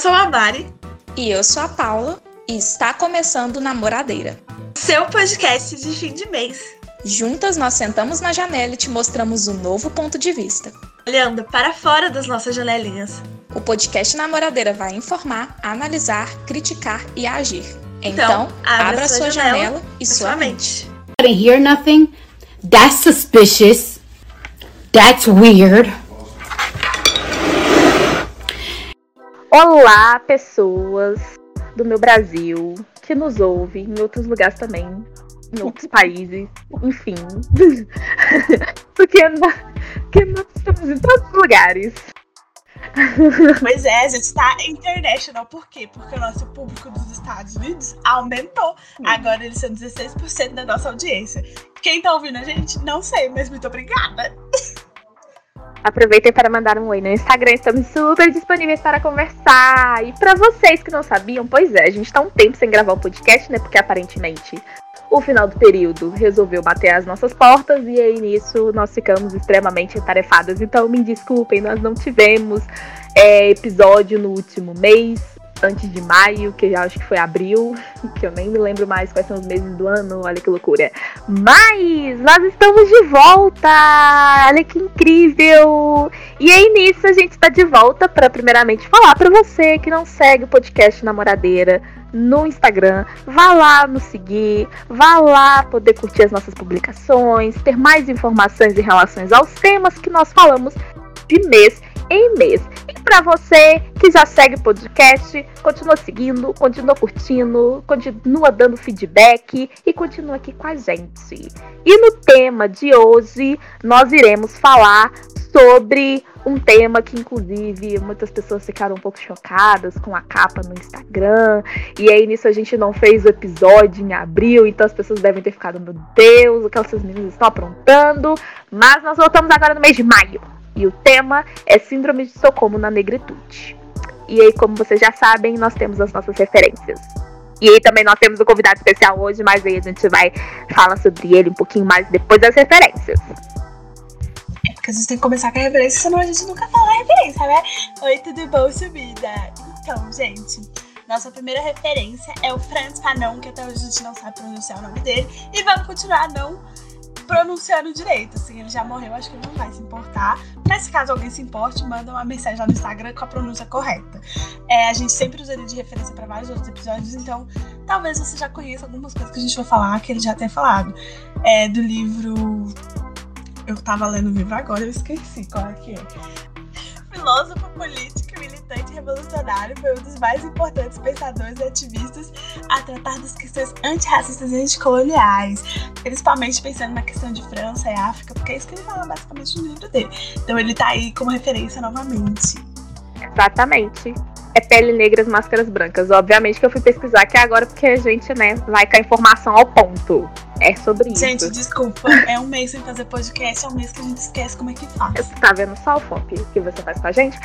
Eu sou a Mari. E eu sou a Paula. E está começando Namoradeira. Seu podcast de fim de mês. Juntas nós sentamos na janela e te mostramos um novo ponto de vista. Olhando para fora das nossas janelinhas. O podcast Namoradeira vai informar, analisar, criticar e agir. Então, então abra, abra sua, janela, janela e sua mente. I didn't hear nothing. That's suspicious. That's weird. Olá, pessoas do meu Brasil que nos ouvem em outros lugares também, em outros países, enfim. porque, porque nós estamos em todos os lugares. Pois é, a gente está international. Por quê? Porque o nosso público dos Estados Unidos aumentou. Agora eles são 16% da nossa audiência. Quem tá ouvindo a gente, não sei, mas muito obrigada. Aproveitem para mandar um oi no Instagram, estamos super disponíveis para conversar. E para vocês que não sabiam, pois é, a gente tá um tempo sem gravar o podcast, né? Porque aparentemente o final do período resolveu bater as nossas portas e aí nisso nós ficamos extremamente atarefadas. Então me desculpem, nós não tivemos é, episódio no último mês, antes de maio, que já acho que foi abril, que eu nem me lembro mais quais são os meses do ano, olha que loucura. Mas nós estamos de volta! Olha que incrível! E aí nisso a gente está de volta para primeiramente falar para você que não segue o podcast Namoradeira no Instagram, vá lá nos seguir, vá lá poder curtir as nossas publicações, ter mais informações em relação aos temas que nós falamos de mês em mês. Para você que já segue o podcast, continua seguindo, continua curtindo, continua dando feedback e continua aqui com a gente. E no tema de hoje, nós iremos falar sobre um tema que, inclusive, muitas pessoas ficaram um pouco chocadas com a capa no Instagram. E aí, nisso, a gente não fez o episódio em abril, então as pessoas devem ter ficado, meu Deus, o que essas meninas estão aprontando. Mas nós voltamos agora no mês de maio. E o tema é Síndrome de Estocolmo na Negritude. E aí, como vocês já sabem, nós temos as nossas referências. E aí também nós temos um convidado especial hoje, mas aí a gente vai falar sobre ele um pouquinho mais depois das referências. É porque gente tem que começar com a referência, senão a gente nunca fala a referência, né? Oi, tudo bom, subida? Então, gente, nossa primeira referência é o Franz Fanon, que até hoje a gente não sabe pronunciar o nome dele. E vamos continuar não pronunciando direito, assim, ele já morreu, acho que ele não vai se importar. Mas caso alguém se importe, manda uma mensagem lá no Instagram com a pronúncia correta. É, a gente sempre usa ele de referência para vários outros episódios, então talvez você já conheça algumas coisas que a gente vai falar, que ele já tenha falado. É, do livro. Eu tava lendo o livro agora, eu esqueci qual é que é. Filósofo político militante revolucionário, foi um dos mais importantes pensadores e ativistas a tratar das questões antirracistas e anticoloniais, principalmente pensando na questão de França e África, porque é isso que ele fala basicamente no livro dele. Então ele tá aí como referência novamente. Exatamente. É pele negra, máscaras brancas. Obviamente que eu fui pesquisar aqui agora porque a gente, né, vai com a informação ao ponto. É sobre isso. Gente, desculpa. É um mês sem fazer podcast, é um mês que a gente esquece como é que faz. Você tá vendo só o FOP que você faz com a gente?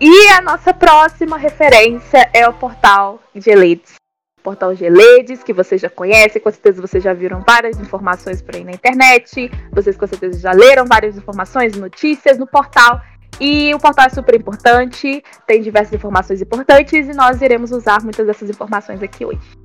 E a nossa próxima referência é o portal Geledes. Portal Geledes, que vocês já conhecem, com certeza vocês já viram várias informações por aí na internet, vocês com certeza já leram várias informações, notícias no portal. E o portal é super importante, tem diversas informações importantes e nós iremos usar muitas dessas informações aqui hoje.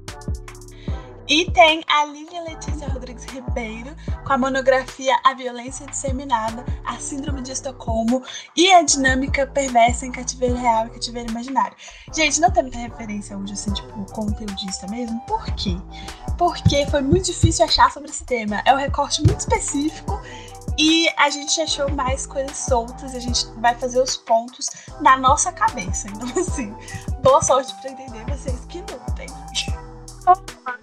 E tem a Lívia Letícia Rodrigues Ribeiro com a monografia A Violência Disseminada, a Síndrome de Estocolmo e a Dinâmica Perversa em Cativeiro Real e Cativeiro Imaginário. Gente, não tem muita referência hoje, assim, tipo, conteudista mesmo. Por quê? Porque foi muito difícil achar sobre esse tema. É um recorte muito específico e a gente achou mais coisas soltas, a gente vai fazer os pontos na nossa cabeça. Então, assim, boa sorte para entender vocês que lutem.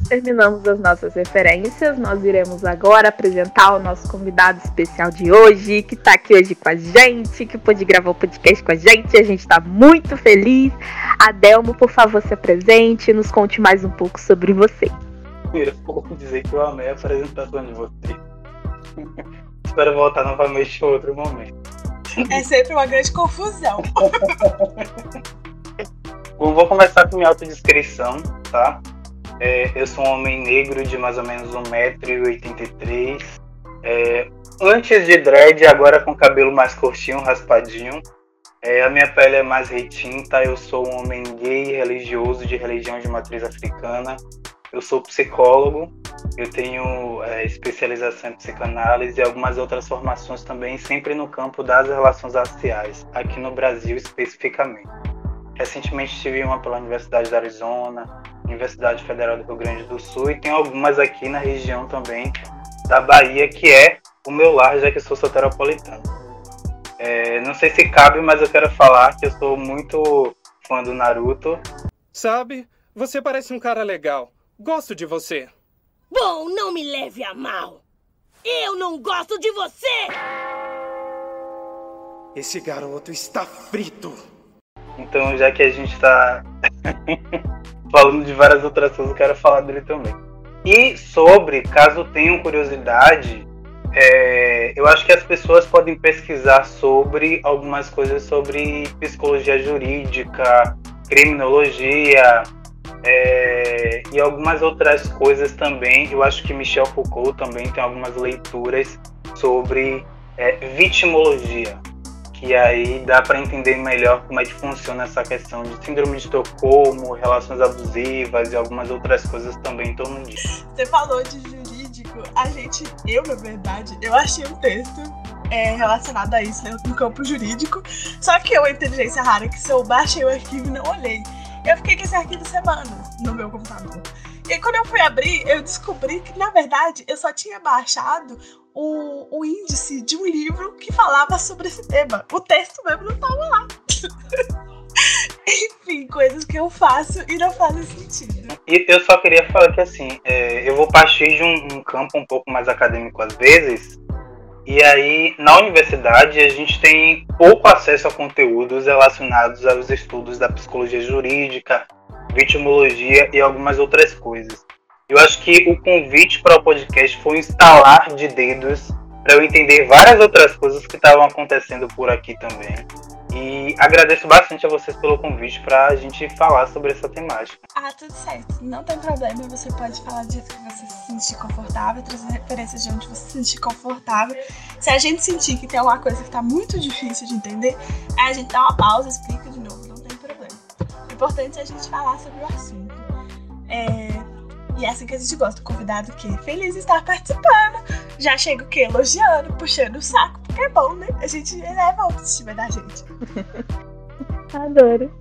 Terminamos as nossas referências. Nós iremos agora apresentar o nosso convidado especial de hoje, que está aqui hoje com a gente, que pôde gravar o podcast com a gente. A gente está muito feliz. Adelmo, por favor, se apresente e nos conte mais um pouco sobre você. Primeiro, vou dizer que eu amei a apresentação de você. Espero voltar novamente em outro momento. É sempre uma grande confusão. Bom, vou começar com minha autodescrição, tá? É, eu sou um homem negro de mais ou menos 1,83m. É, antes de dread, agora com cabelo mais curtinho, raspadinho. É, a minha pele é mais retinta, eu sou um homem gay, religioso, de religião de matriz africana. Eu sou psicólogo, eu tenho é, especialização em psicanálise e algumas outras formações também, sempre no campo das relações raciais, aqui no Brasil especificamente. Recentemente tive uma pela Universidade da Arizona, Universidade Federal do Rio Grande do Sul e tem algumas aqui na região também da Bahia, que é o meu lar, já que sou soteropolitano. É, não sei se cabe, mas eu quero falar que eu sou muito fã do Naruto. Sabe, você parece um cara legal. Gosto de você. Bom, não me leve a mal. Eu não gosto de você! Esse garoto está frito. Então, já que a gente está falando de várias outras coisas, eu quero falar dele também. E sobre, caso tenham curiosidade, é, eu acho que as pessoas podem pesquisar sobre algumas coisas sobre psicologia jurídica, criminologia é, e algumas outras coisas também. Eu acho que Michel Foucault também tem algumas leituras sobre é, vitimologia, que aí dá para entender melhor como é que funciona essa questão de síndrome de Estocolmo, relações abusivas e algumas outras coisas também em torno disso. Você falou de jurídico, a gente, eu na verdade, eu achei um texto é, relacionado a isso né, no campo jurídico, só que eu, inteligência rara, que se eu baixei o arquivo e não olhei. Eu fiquei com esse arquivo semanas no meu computador. E quando eu fui abrir, eu descobri que, na verdade, eu só tinha baixado o, o índice de um livro que falava sobre esse tema. O texto mesmo não estava lá. Enfim, coisas que eu faço e não fazem sentido. E eu só queria falar que assim, é, eu vou partir de um, um, campo um pouco mais acadêmico às vezes, e aí na universidade a gente tem pouco acesso a conteúdos relacionados aos estudos da psicologia jurídica, vitimologia e algumas outras coisas. Eu acho que o convite para o podcast foi instalar de dedos para eu entender várias outras coisas que estavam acontecendo por aqui também. E agradeço bastante a vocês pelo convite para a gente falar sobre essa temática. Ah, tudo certo. Não tem problema. Você pode falar do jeito que você se sentir confortável, trazer referências de onde você se sentir confortável. Se a gente sentir que tem alguma coisa que está muito difícil de entender, a gente dá uma pausa, explica de novo. Não tem problema. O importante é a gente falar sobre o assunto. É... E é assim que a gente gosta, o convidado que é feliz estar participando. Já chega o quê? Elogiando, puxando o saco, porque é bom, né? A gente eleva a autoestima da gente. Adoro.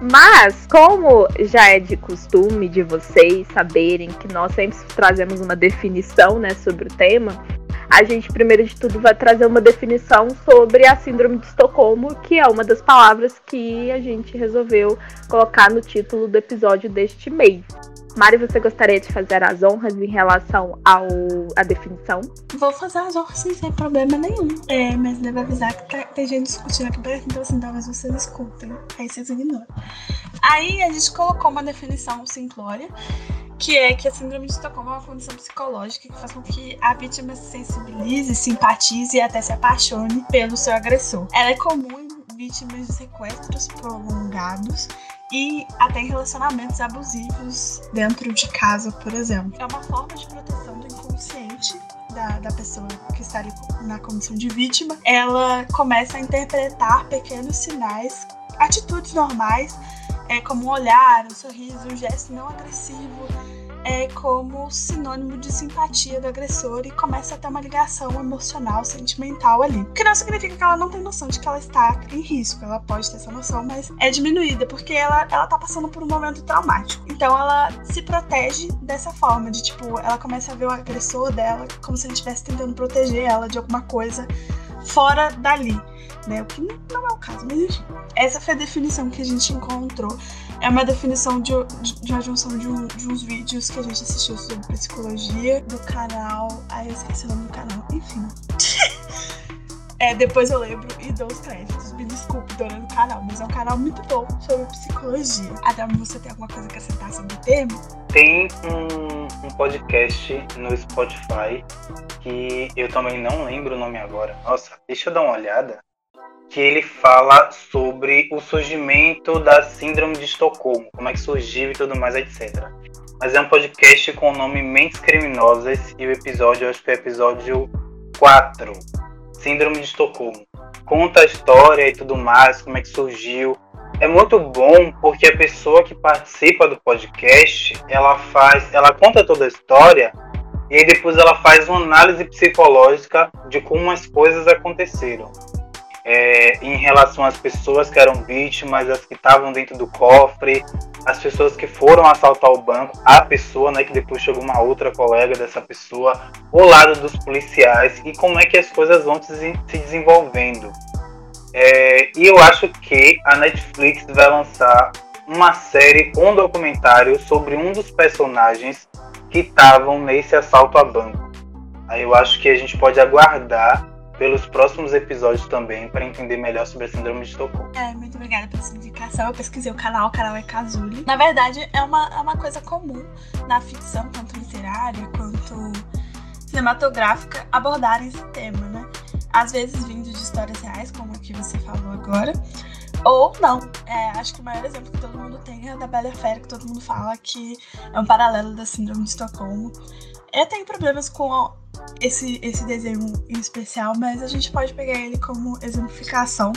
Mas, como já é de costume de vocês saberem que nós sempre trazemos uma definição né, sobre o tema, a gente, primeiro de tudo, vai trazer uma definição sobre a Síndrome de Estocolmo, que é uma das palavras que a gente resolveu colocar no título do episódio deste mês. Mari, você gostaria de fazer as honras em relação ao à definição? Vou fazer as honras sem problema nenhum. É, mas devo avisar que tá, tem gente discutindo aqui perto, então assim, talvez vocês escutem. Aí vocês ignoram. Aí a gente colocou uma definição simplória, que é que a síndrome de Estocolmo é uma condição psicológica que faz com que a vítima se sensibilize, simpatize e até se apaixone pelo seu agressor. Ela é comum em vítimas de sequestros prolongados e até em relacionamentos abusivos dentro de casa, por exemplo. É uma forma de proteção do inconsciente da, da, pessoa que está ali na condição de vítima, ela começa a interpretar pequenos sinais, atitudes normais, é, como um olhar, um sorriso, um gesto não agressivo, é como sinônimo de simpatia do agressor e começa a ter uma ligação emocional, sentimental ali. O que não significa que ela não tem noção de que ela está em risco. Ela pode ter essa noção, mas é diminuída porque ela, ela tá passando por um momento traumático. Então ela se protege dessa forma, de tipo, ela começa a ver o agressor dela como se ele estivesse tentando proteger ela de alguma coisa fora dali. Né? O que não é o caso, mas enfim. Essa foi a definição que a gente encontrou é uma definição de, de, de uma junção de, um, de, uns vídeos que a gente assistiu sobre psicologia do canal. Ai, eu esqueci o nome do canal. Enfim. É, depois eu lembro e dou os créditos. Me desculpe, dona do canal, mas é um canal muito bom sobre psicologia. Adam, você tem alguma coisa que acrescentar sobre o tema? Tem um, um podcast no Spotify que eu também não lembro o nome agora. Nossa, deixa eu dar uma olhada que ele fala sobre o surgimento da síndrome de Estocolmo, como é que surgiu e tudo mais, etc. Mas é um podcast com o nome Mentes Criminosas e o episódio, acho que é o episódio 4, Síndrome de Estocolmo. conta a história e tudo mais, como é que surgiu. É muito bom porque a pessoa que participa do podcast, ela faz, ela conta toda a história e depois ela faz uma análise psicológica de como as coisas aconteceram. É, em relação às pessoas que eram vítimas, as que estavam dentro do cofre, as pessoas que foram assaltar o banco, a pessoa, né, que depois chegou uma outra colega dessa pessoa, o lado dos policiais e como é que as coisas vão se desenvolvendo. É, e eu acho que a Netflix vai lançar uma série, um documentário sobre um dos personagens que estavam nesse assalto a banco. Aí eu acho que a gente pode aguardar pelos próximos episódios também para entender melhor sobre a síndrome de Estocolmo. É, muito obrigada pela sua indicação. Eu pesquisei o canal, o canal é Kazuli. Na verdade, é uma, é uma coisa comum na ficção, tanto literária quanto cinematográfica, abordarem esse tema, né? Às vezes vindo de histórias reais, como a que você falou agora, ou não. É, acho que o maior exemplo que todo mundo tem é da Bela Fera, que todo mundo fala que é um paralelo da Síndrome de Estocolmo. Eu tenho problemas com esse, esse desenho em especial, mas a gente pode pegar ele como exemplificação.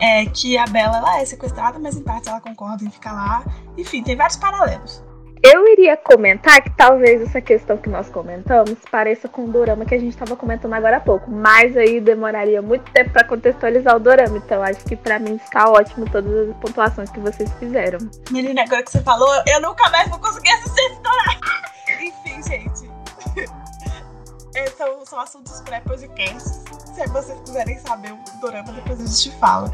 É que a Bela ela é sequestrada, mas em parte ela concorda em ficar lá. Enfim, tem vários paralelos. Eu iria comentar que talvez essa questão que nós comentamos pareça com o dorama que a gente estava comentando agora há pouco, mas aí demoraria muito tempo para contextualizar o dorama, então acho que para mim está ótimo todas as pontuações que vocês fizeram. Menina, agora que você falou, eu nunca mais vou conseguir assistir esse dorama. Enfim, gente. Esses são, são assuntos pré-podcasts. Se vocês quiserem saber o dorama, depois a gente fala.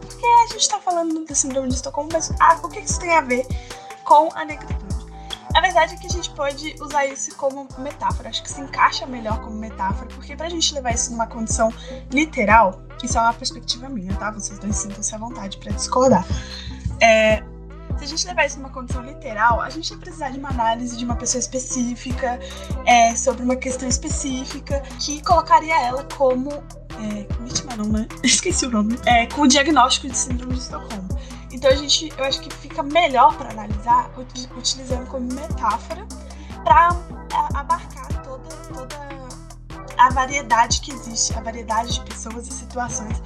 Porque a gente tá falando da síndrome de Estocolmo, mas ah, o que isso tem a ver com a negritude. A verdade é que a gente pode usar isso como metáfora, acho que se encaixa melhor como metáfora, porque pra gente levar isso numa condição literal, isso é uma perspectiva minha, tá? Vocês dois sintam-se à vontade para discordar. É, se a gente levar isso numa condição literal, a gente vai precisar de uma análise de uma pessoa específica, é, sobre uma questão específica, que colocaria ela como. É, vítima não, né? Esqueci o nome. É, com o diagnóstico de síndrome de Estocolmo. Então a gente, eu acho que fica melhor para analisar utilizando como metáfora para abarcar toda, toda a variedade que existe, a variedade de pessoas e situações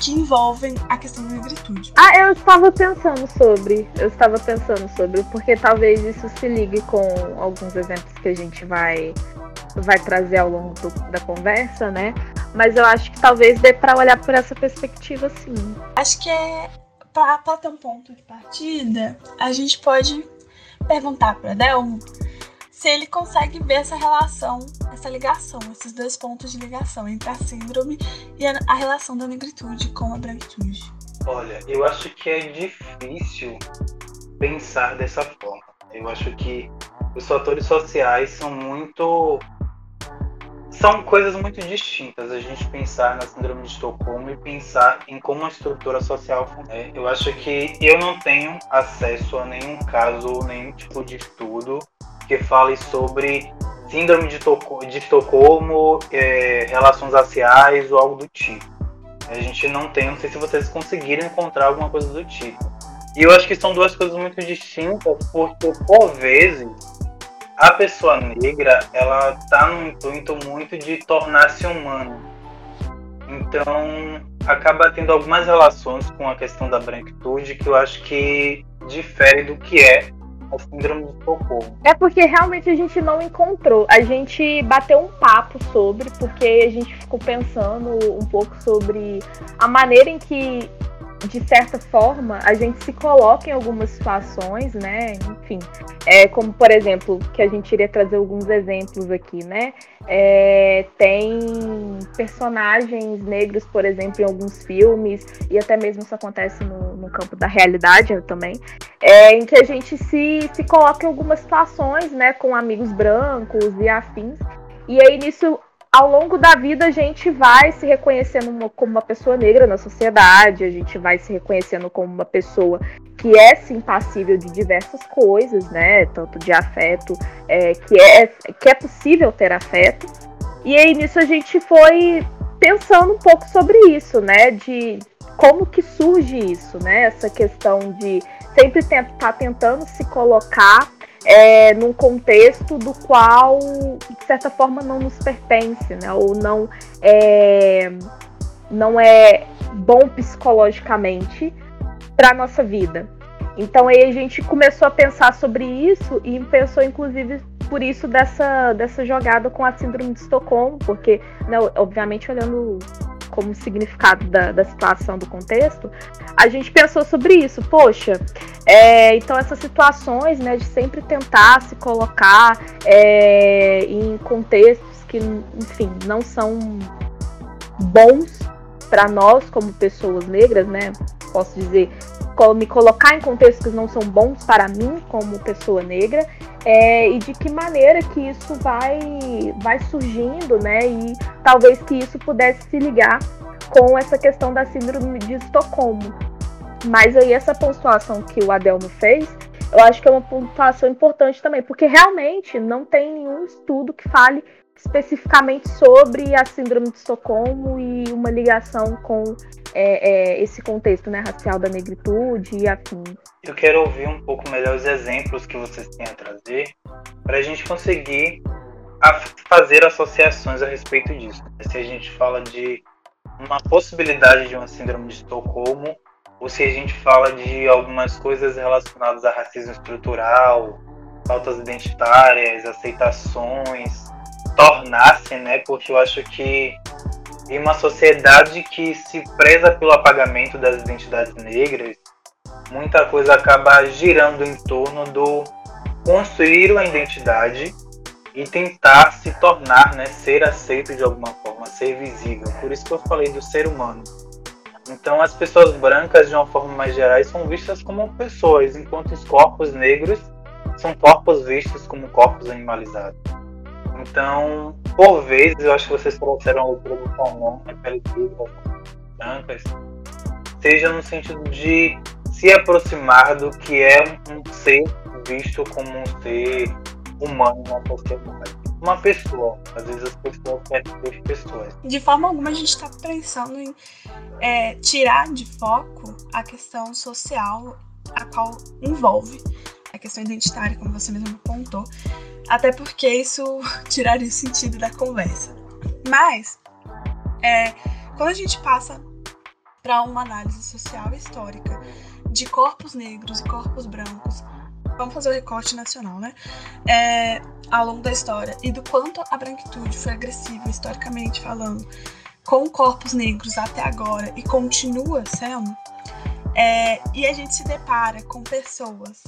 que envolvem a questão da negritude. Ah, eu estava pensando sobre, eu estava pensando sobre, porque talvez isso se ligue com alguns exemplos que a gente vai vai trazer ao longo do, da conversa, né? Mas eu acho que talvez dê para olhar por essa perspectiva, sim. Acho que é para ter um ponto de partida, a gente pode perguntar para Delmo se ele consegue ver essa relação, essa ligação, esses dois pontos de ligação entre a síndrome e a, a relação da negritude com a branquitude. Olha, eu acho que é difícil pensar dessa forma. Eu acho que os fatores sociais são muito são coisas muito distintas a gente pensar na síndrome de Estocolmo e pensar em como a estrutura social funciona. É, eu acho que eu não tenho acesso a nenhum caso, nenhum tipo de estudo que fale sobre síndrome de, de Estocolmo, é, relações raciais ou algo do tipo. A gente não tem, não sei se vocês conseguiram encontrar alguma coisa do tipo. E eu acho que são duas coisas muito distintas, porque por vezes a pessoa negra ela tá num intuito muito de tornar-se humano. Então acaba tendo algumas relações com a questão da branquitude que eu acho que difere do que é síndrome de Estocolmo. É porque realmente a gente não encontrou. A gente bateu um papo sobre, porque a gente ficou pensando um pouco sobre a maneira em que de certa forma, a gente se coloca em algumas situações, né? Enfim, é, como por exemplo, que a gente iria trazer alguns exemplos aqui, né? É, tem personagens negros, por exemplo, em alguns filmes, e até mesmo isso acontece no, no campo da realidade também, é, em que a gente se, se coloca em algumas situações, né? Com amigos brancos e afins. E aí nisso ao longo da vida a gente vai se reconhecendo como uma pessoa negra na sociedade, a gente vai se reconhecendo como uma pessoa que é sim passível de diversas coisas, né? Tanto de afeto, é, que, é, que é possível ter afeto. E aí nisso a gente foi pensando um pouco sobre isso, né? De como que surge isso, né? Essa questão de sempre estar tentando se colocar é, num contexto do qual, de certa forma, não nos pertence, né? ou não é, não é bom psicologicamente para nossa vida. Então aí a gente começou a pensar sobre isso e pensou inclusive por isso dessa, dessa jogada com a síndrome de Estocolmo, porque, né, obviamente, olhando como significado da, da situação, do contexto, a gente pensou sobre isso. Poxa, é, então essas situações né, de sempre tentar se colocar é, em contextos que, enfim, não são bons para nós como pessoas negras, né? Posso dizer, me colocar em contextos que não são bons para mim como pessoa negra é, e de que maneira que isso vai, vai surgindo, né? E talvez que isso pudesse se ligar com essa questão da síndrome de Estocolmo. Mas aí essa pontuação que o Adelmo fez, eu acho que é uma pontuação importante também, porque realmente não tem nenhum estudo que fale especificamente sobre a síndrome de Estocolmo e uma ligação com é, é, esse contexto né, racial da negritude e afins. Eu quero ouvir um pouco melhor os exemplos que vocês têm a trazer para a gente conseguir fazer associações a respeito disso. Se a gente fala de uma possibilidade de uma síndrome de Estocolmo, ou se a gente fala de algumas coisas relacionadas a racismo estrutural, pautas identitárias, aceitações, tornasse, né? Porque eu acho que em uma sociedade que se preza pelo apagamento das identidades negras, muita coisa acaba girando em torno do construir uma identidade e tentar se tornar, né, ser aceito de alguma forma, ser visível. Por isso que eu falei do ser humano. Então, as pessoas brancas, de uma forma mais geral, são vistas como pessoas, enquanto os corpos negros são corpos vistos como corpos animalizados. Então, por vezes, eu acho que vocês trouxeram a leitura do Salmão, né, pelas brancas, seja no sentido de se aproximar do que é um ser visto como um ser humano na sociedade. Uma pessoa, às vezes as pessoas querem ser pessoas. De forma alguma a gente está pensando em é, tirar de foco a questão social a qual envolve a questão identitária, como você mesmo apontou, até porque isso tiraria o sentido da conversa. Mas, é, quando a gente passa para uma análise social e histórica de corpos negros e corpos brancos, vamos fazer o recorte nacional, né? É, ao longo da história e do quanto a branquitude foi agressiva historicamente falando com corpos negros até agora e continua sendo, é, e a gente se depara com pessoas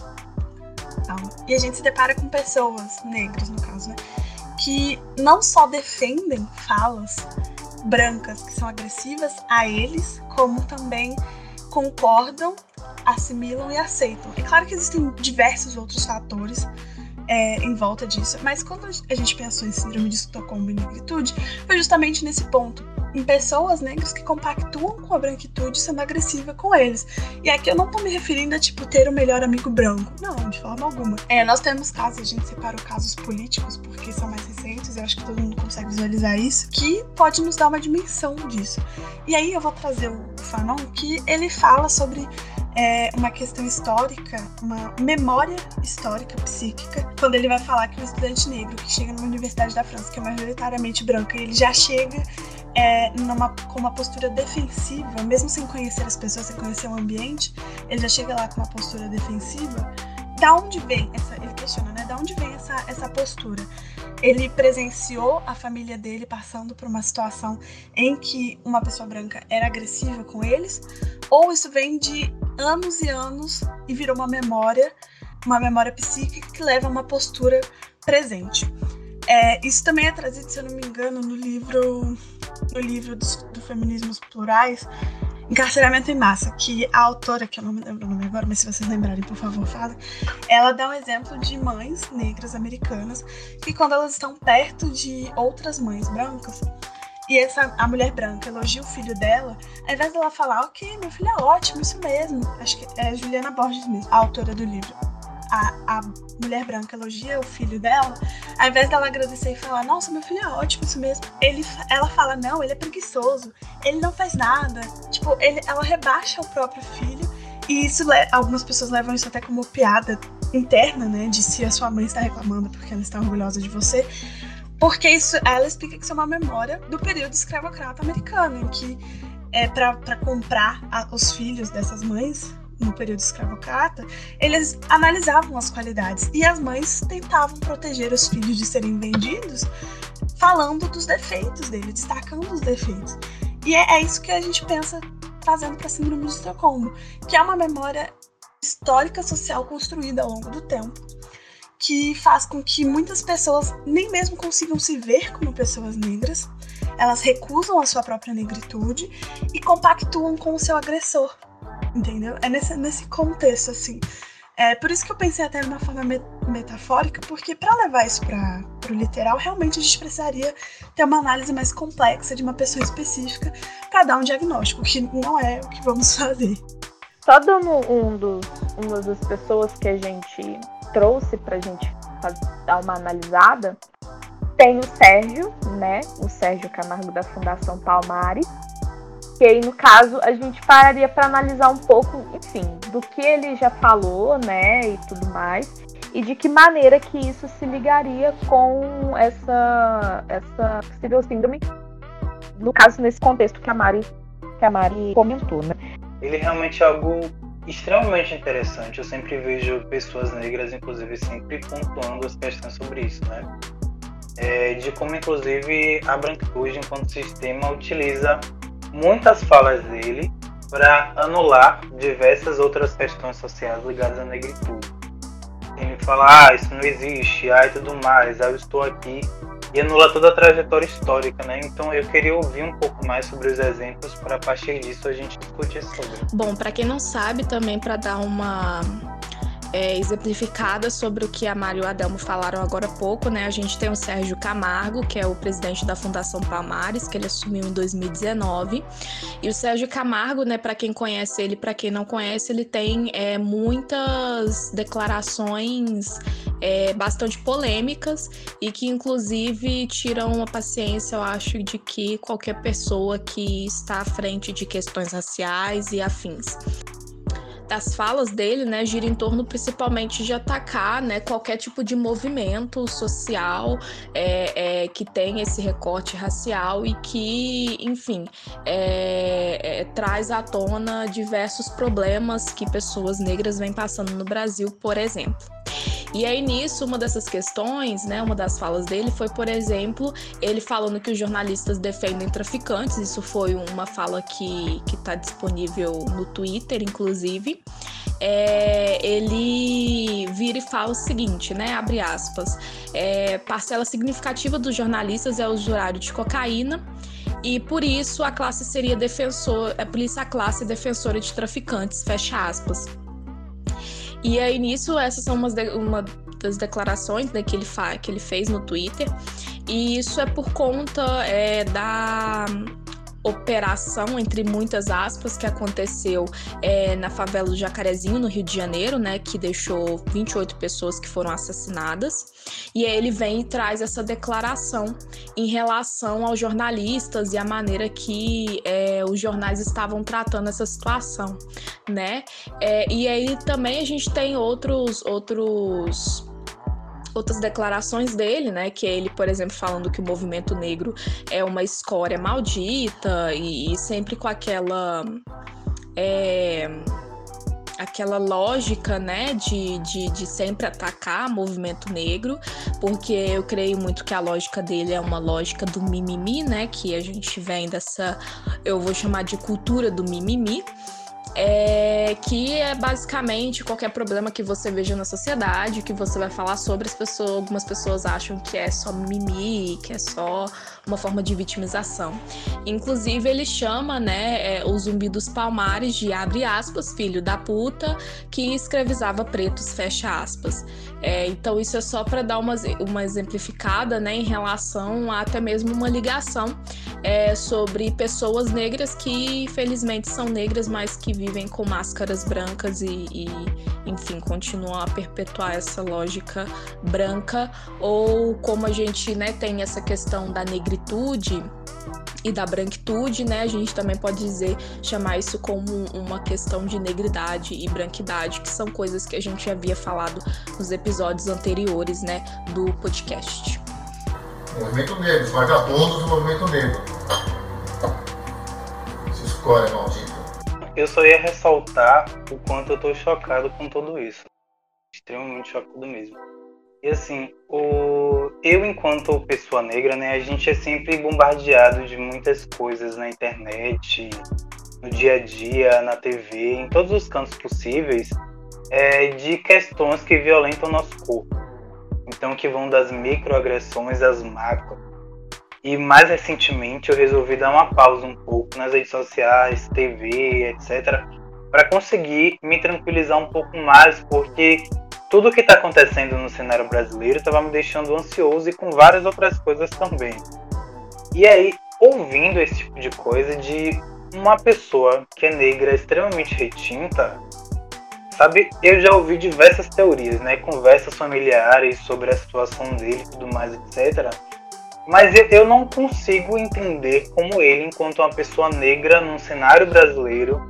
e a gente se depara com pessoas, negras no caso, né? Que não só defendem falas brancas que são agressivas a eles, como também concordam, assimilam e aceitam. É claro que existem diversos outros fatores é, em volta disso, mas quando a gente pensou em síndrome de Estocolmo e negritude, foi justamente nesse ponto em pessoas negras que compactuam com a branquitude sendo agressiva com eles. E aqui eu não tô me referindo a, tipo, ter o melhor amigo branco. Não, de forma alguma. É, nós temos casos, a gente separou casos políticos, porque são mais recentes, eu acho que todo mundo consegue visualizar isso, que pode nos dar uma dimensão disso. E aí eu vou trazer o Fanon, que ele fala sobre é uma questão histórica, uma memória histórica psíquica, quando ele vai falar que um estudante negro que chega numa universidade da França, que é majoritariamente branca, ele já chega é, numa, com uma postura defensiva, mesmo sem conhecer as pessoas, sem conhecer o ambiente, ele já chega lá com uma postura defensiva. Da onde vem essa? Ele questiona, né? Da onde vem essa, essa postura? Ele presenciou a família dele passando por uma situação em que uma pessoa branca era agressiva com eles? Ou isso vem de anos e anos e virou uma memória, uma memória psíquica que leva a uma postura presente? É, isso também é trazido, se eu não me engano, no livro, no livro do, do Feminismos Plurais, Encarceramento em Massa, que a autora, que eu não me lembro o nome agora, mas se vocês lembrarem, por favor, fala. Ela dá um exemplo de mães negras americanas que, quando elas estão perto de outras mães brancas, e essa, a mulher branca elogia o filho dela, ao invés dela falar, ok, meu filho é ótimo, isso mesmo. Acho que é Juliana Borges mesmo, a autora do livro a, a mulher branca elogia o filho dela, ao invés dela agradecer e falar, nossa, meu filho é ótimo, isso mesmo, ele, ela fala, não, ele é preguiçoso, ele não faz nada. Tipo, ele, ela rebaixa o próprio filho. E isso, algumas pessoas levam isso até como piada interna, né? De se a sua mãe está reclamando porque ela está orgulhosa de você. Porque isso, ela explica que isso é uma memória do período escravocrata americano, em que é, para comprar a, os filhos dessas mães no período escravocrata, eles analisavam as qualidades e as mães tentavam proteger os filhos de serem vendidos, falando dos defeitos dele, destacando os defeitos. E é, é isso que a gente pensa trazendo para a Síndrome de Estocolmo, que é uma memória histórica social construída ao longo do tempo, que faz com que muitas pessoas nem mesmo consigam se ver como pessoas negras, elas recusam a sua própria negritude e compactuam com o seu agressor, entendeu? É nesse, nesse contexto, assim. É por isso que eu pensei até de uma forma met metafórica, porque para levar isso para o literal, realmente a gente precisaria ter uma análise mais complexa de uma pessoa específica para dar um diagnóstico, que não é o que vamos fazer. Só dando um dos, uma das pessoas que a gente trouxe para a gente dar uma analisada, tem o Sérgio, né? O Sérgio Camargo da Fundação Palmares. Que aí, no caso, a gente pararia para analisar um pouco, enfim, do que ele já falou, né? E tudo mais. E de que maneira que isso se ligaria com essa, essa possível síndrome. No caso, nesse contexto que a Mari, que a Mari comentou, né? Ele realmente é algo extremamente interessante. Eu sempre vejo pessoas negras, inclusive, sempre pontuando as questões sobre isso, né? é, de como, inclusive, a branquitude, enquanto sistema, utiliza muitas falas dele para anular diversas outras questões sociais ligadas à negritude. Ele fala, ah, isso não existe, ah, e tudo mais, ah, eu estou aqui, e anula toda a trajetória histórica, né? Então eu queria ouvir um pouco mais sobre os exemplos para a partir disso a gente discutir sobre. Bom, para quem não sabe, também para dar uma é, exemplificada sobre o que a Mário e o Adelmo falaram agora há pouco, né? A gente tem o Sérgio Camargo, que é o presidente da Fundação Palmares, que ele assumiu em 2019. E o Sérgio Camargo, né, para quem conhece ele, para quem não conhece, ele tem é, muitas declarações é, bastante polêmicas e que, inclusive, tiram a paciência, eu acho, de que qualquer pessoa que está à frente de questões raciais e afins das falas dele, né, gira em torno principalmente de atacar, né, qualquer tipo de movimento social é, é, que tem esse recorte racial e que, enfim, é, é, traz à tona diversos problemas que pessoas negras vêm passando no Brasil, por exemplo. E aí nisso, uma dessas questões, né, uma das falas dele foi, por exemplo, ele falando que os jornalistas defendem traficantes. Isso foi uma fala que está disponível no Twitter, inclusive. É, ele vira e fala o seguinte, né? Abre aspas. É, parcela significativa dos jornalistas é usuário de cocaína e por isso a classe seria defensor, é a classe defensora de traficantes, fecha aspas. E aí, nisso, essas são umas de, uma das declarações né, que, ele que ele fez no Twitter. E isso é por conta é, da operação, entre muitas aspas, que aconteceu é, na favela do Jacarezinho, no Rio de Janeiro, né, que deixou 28 pessoas que foram assassinadas. E aí ele vem e traz essa declaração em relação aos jornalistas e a maneira que é, os jornais estavam tratando essa situação, né? É, e aí também a gente tem outros outros outras declarações dele, né? Que é ele, por exemplo, falando que o movimento negro é uma escória maldita e, e sempre com aquela. É, aquela lógica, né, de, de, de sempre atacar movimento negro, porque eu creio muito que a lógica dele é uma lógica do mimimi, né, que a gente vem dessa, eu vou chamar de cultura do mimimi, é, que é basicamente qualquer problema que você veja na sociedade, que você vai falar sobre as pessoas. Algumas pessoas acham que é só mimimi, que é só uma forma de vitimização. Inclusive, ele chama né, é, o zumbi dos palmares de abre aspas, filho da puta, que escravizava pretos, fecha aspas. É, então, isso é só para dar uma, uma exemplificada né, em relação a até mesmo uma ligação é, sobre pessoas negras que, infelizmente, são negras, mas que vivem com máscaras brancas e, e enfim, continuam a perpetuar essa lógica branca, ou como a gente né, tem essa questão da negritude e da branquitude, né? A gente também pode dizer, chamar isso como uma questão de negridade e branquidade, que são coisas que a gente havia falado nos episódios anteriores, né, do podcast. Movimento negro, os vagabundos do movimento negro. Se escolhe, maldito. Eu só ia ressaltar o quanto eu tô chocado com tudo isso. Extremamente chocado mesmo. E assim, o... eu enquanto pessoa negra, né, a gente é sempre bombardeado de muitas coisas na internet, no dia a dia, na TV, em todos os cantos possíveis, é, de questões que violentam o nosso corpo. Então, que vão das microagressões às macro. E mais recentemente eu resolvi dar uma pausa um pouco nas redes sociais, TV, etc., para conseguir me tranquilizar um pouco mais, porque tudo que está acontecendo no cenário brasileiro estava me deixando ansioso e com várias outras coisas também. E aí, ouvindo esse tipo de coisa de uma pessoa que é negra extremamente retinta, sabe, eu já ouvi diversas teorias, né, conversas familiares sobre a situação dele e tudo mais, etc. Mas eu, eu não consigo entender como ele, enquanto uma pessoa negra num cenário brasileiro,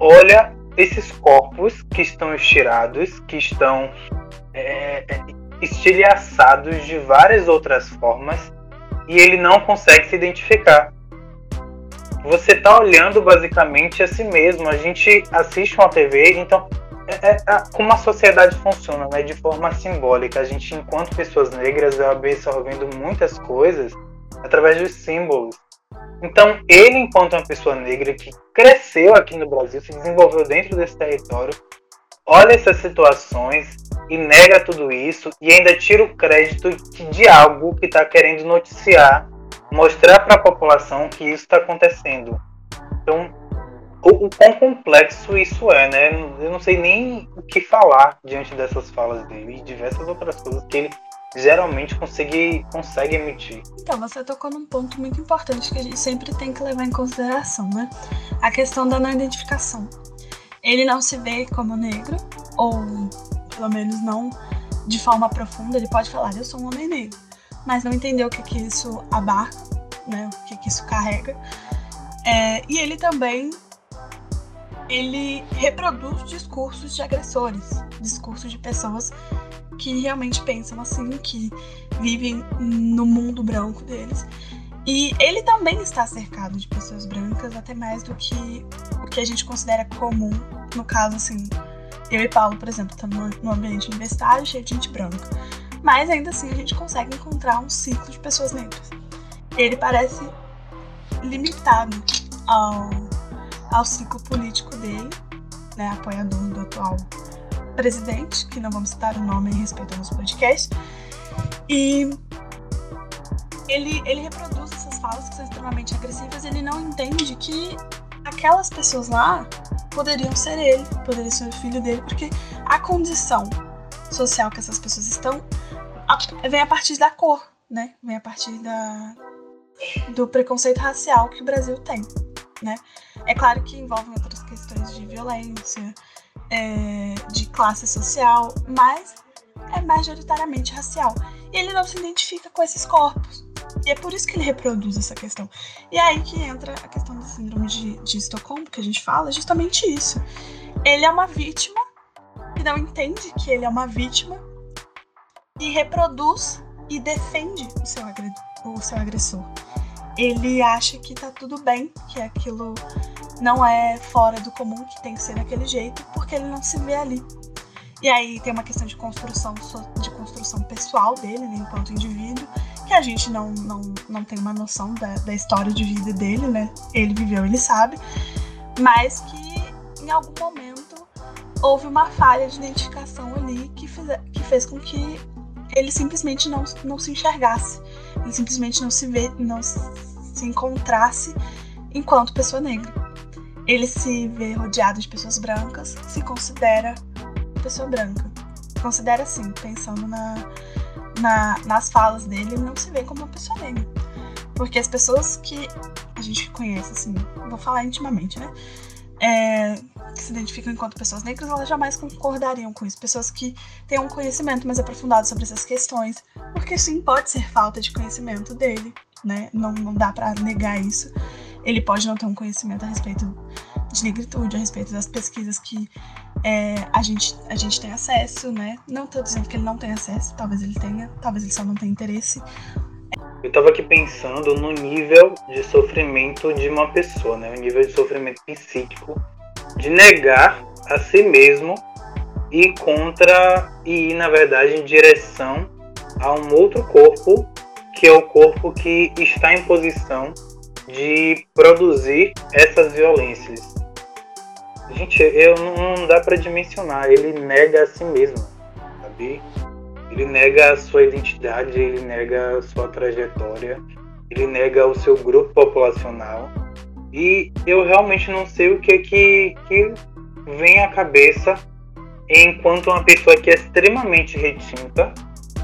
olha esses corpos que estão estirados, que estão é, é, estilhaçados de várias outras formas, e ele não consegue se identificar. Você está olhando basicamente a si mesmo. A gente assiste uma TV, então é, é, é, como a sociedade funciona, né? De forma simbólica. A gente, enquanto pessoas negras, vai absorvendo muitas coisas através dos símbolos. Então, ele, enquanto uma pessoa negra que cresceu aqui no Brasil, se desenvolveu dentro desse território, olha essas situações e nega tudo isso e ainda tira o crédito de algo que está querendo noticiar, mostrar para a população que isso está acontecendo. Então, o, o quão complexo isso é, né? Eu não sei nem o que falar diante dessas falas dele e diversas outras coisas que ele geralmente consegue, consegue emitir. Então, você tocou num ponto muito importante que a gente sempre tem que levar em consideração, né? A questão da não identificação. Ele não se vê como negro, ou pelo menos não de forma profunda, ele pode falar, eu sou um homem negro, mas não entendeu o que, que isso abarca, né? O que, que isso carrega. É, e ele também ele reproduz discursos de agressores, discursos de pessoas que realmente pensam assim, que vivem no mundo branco deles. E ele também está cercado de pessoas brancas, até mais do que o que a gente considera comum. No caso, assim, eu e Paulo, por exemplo, estamos no ambiente universitário cheio de gente branca. Mas ainda assim a gente consegue encontrar um ciclo de pessoas negras. Ele parece limitado ao, ao ciclo político dele, né, apoiador do atual presidente, que não vamos citar o nome em respeito ao nosso podcast, e ele, ele reproduz essas falas que são extremamente agressivas, ele não entende que aquelas pessoas lá poderiam ser ele, poderia ser o filho dele, porque a condição social que essas pessoas estão vem a partir da cor, né? Vem a partir da, do preconceito racial que o Brasil tem, né? É claro que envolvem outras questões de violência, é, de classe social, mas é majoritariamente racial. E ele não se identifica com esses corpos. E é por isso que ele reproduz essa questão. E é aí que entra a questão do síndrome de, de Estocolmo, que a gente fala, justamente isso. Ele é uma vítima e não entende que ele é uma vítima e reproduz e defende o seu, o seu agressor. Ele acha que tá tudo bem, que aquilo não é fora do comum, que tem que ser daquele jeito, porque ele não se vê ali. E aí tem uma questão de construção, de construção pessoal dele, né, enquanto indivíduo, que a gente não, não, não tem uma noção da, da história de vida dele, né? Ele viveu, ele sabe, mas que em algum momento houve uma falha de identificação ali que, que fez com que ele simplesmente não, não se enxergasse, ele simplesmente não se vê, não se encontrasse enquanto pessoa negra ele se vê rodeado de pessoas brancas, se considera pessoa branca. Considera assim, pensando na, na, nas falas dele, ele não se vê como uma pessoa negra. Porque as pessoas que a gente conhece, assim, vou falar intimamente, né? É, que se identificam enquanto pessoas negras, elas jamais concordariam com isso. Pessoas que têm um conhecimento mais aprofundado sobre essas questões. Porque sim, pode ser falta de conhecimento dele, né? Não, não dá para negar isso ele pode não ter um conhecimento a respeito de negritude, a respeito das pesquisas que é, a, gente, a gente tem acesso, né? Não estou dizendo que ele não tem acesso, talvez ele tenha, talvez ele só não tenha interesse. Eu tava aqui pensando no nível de sofrimento de uma pessoa, né? O nível de sofrimento psíquico de negar a si mesmo e contra e ir, na verdade, em direção a um outro corpo, que é o corpo que está em posição de produzir essas violências. Gente, eu não, não dá para dimensionar. Ele nega a si mesmo, sabe? Ele nega a sua identidade, ele nega a sua trajetória, ele nega o seu grupo populacional. E eu realmente não sei o que é que, que vem à cabeça enquanto uma pessoa que é extremamente retinta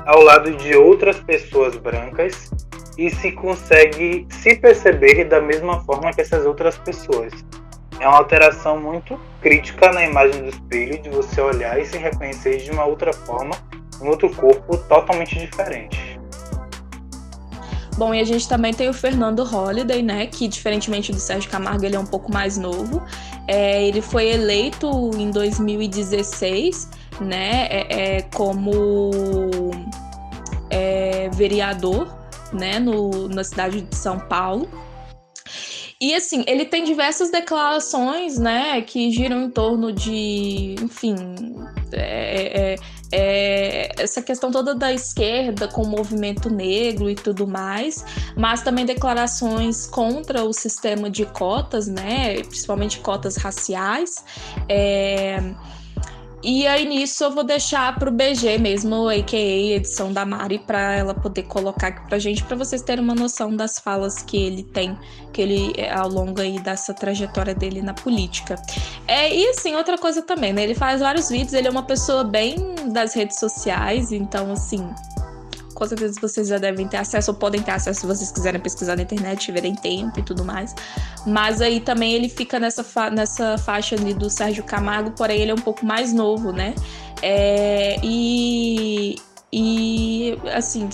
ao lado de outras pessoas brancas e se consegue se perceber da mesma forma que essas outras pessoas. É uma alteração muito crítica na imagem do espelho, de você olhar e se reconhecer de uma outra forma, um outro corpo totalmente diferente. Bom, e a gente também tem o Fernando Holliday, né? Que, diferentemente do Sérgio Camargo, ele é um pouco mais novo. É, ele foi eleito em 2016, né? É, é como é, vereador, né? No, na cidade de São Paulo. E assim, ele tem diversas declarações, né, que giram em torno de, enfim, é, é, é, essa questão toda da esquerda com o movimento negro e tudo mais, mas também declarações contra o sistema de cotas, né, principalmente cotas raciais. É, e aí nisso eu vou deixar para o BG mesmo, a.k.a. edição da Mari, para ela poder colocar aqui pra gente, para vocês terem uma noção das falas que ele tem, que ele é, ao longo aí dessa trajetória dele na política. É, e assim, outra coisa também, né? Ele faz vários vídeos, ele é uma pessoa bem das redes sociais, então assim, com certeza vocês já devem ter acesso, ou podem ter acesso se vocês quiserem pesquisar na internet, tiverem tempo e tudo mais. Mas aí também ele fica nessa, fa nessa faixa ali do Sérgio Camargo, porém ele é um pouco mais novo, né? É, e, e, assim,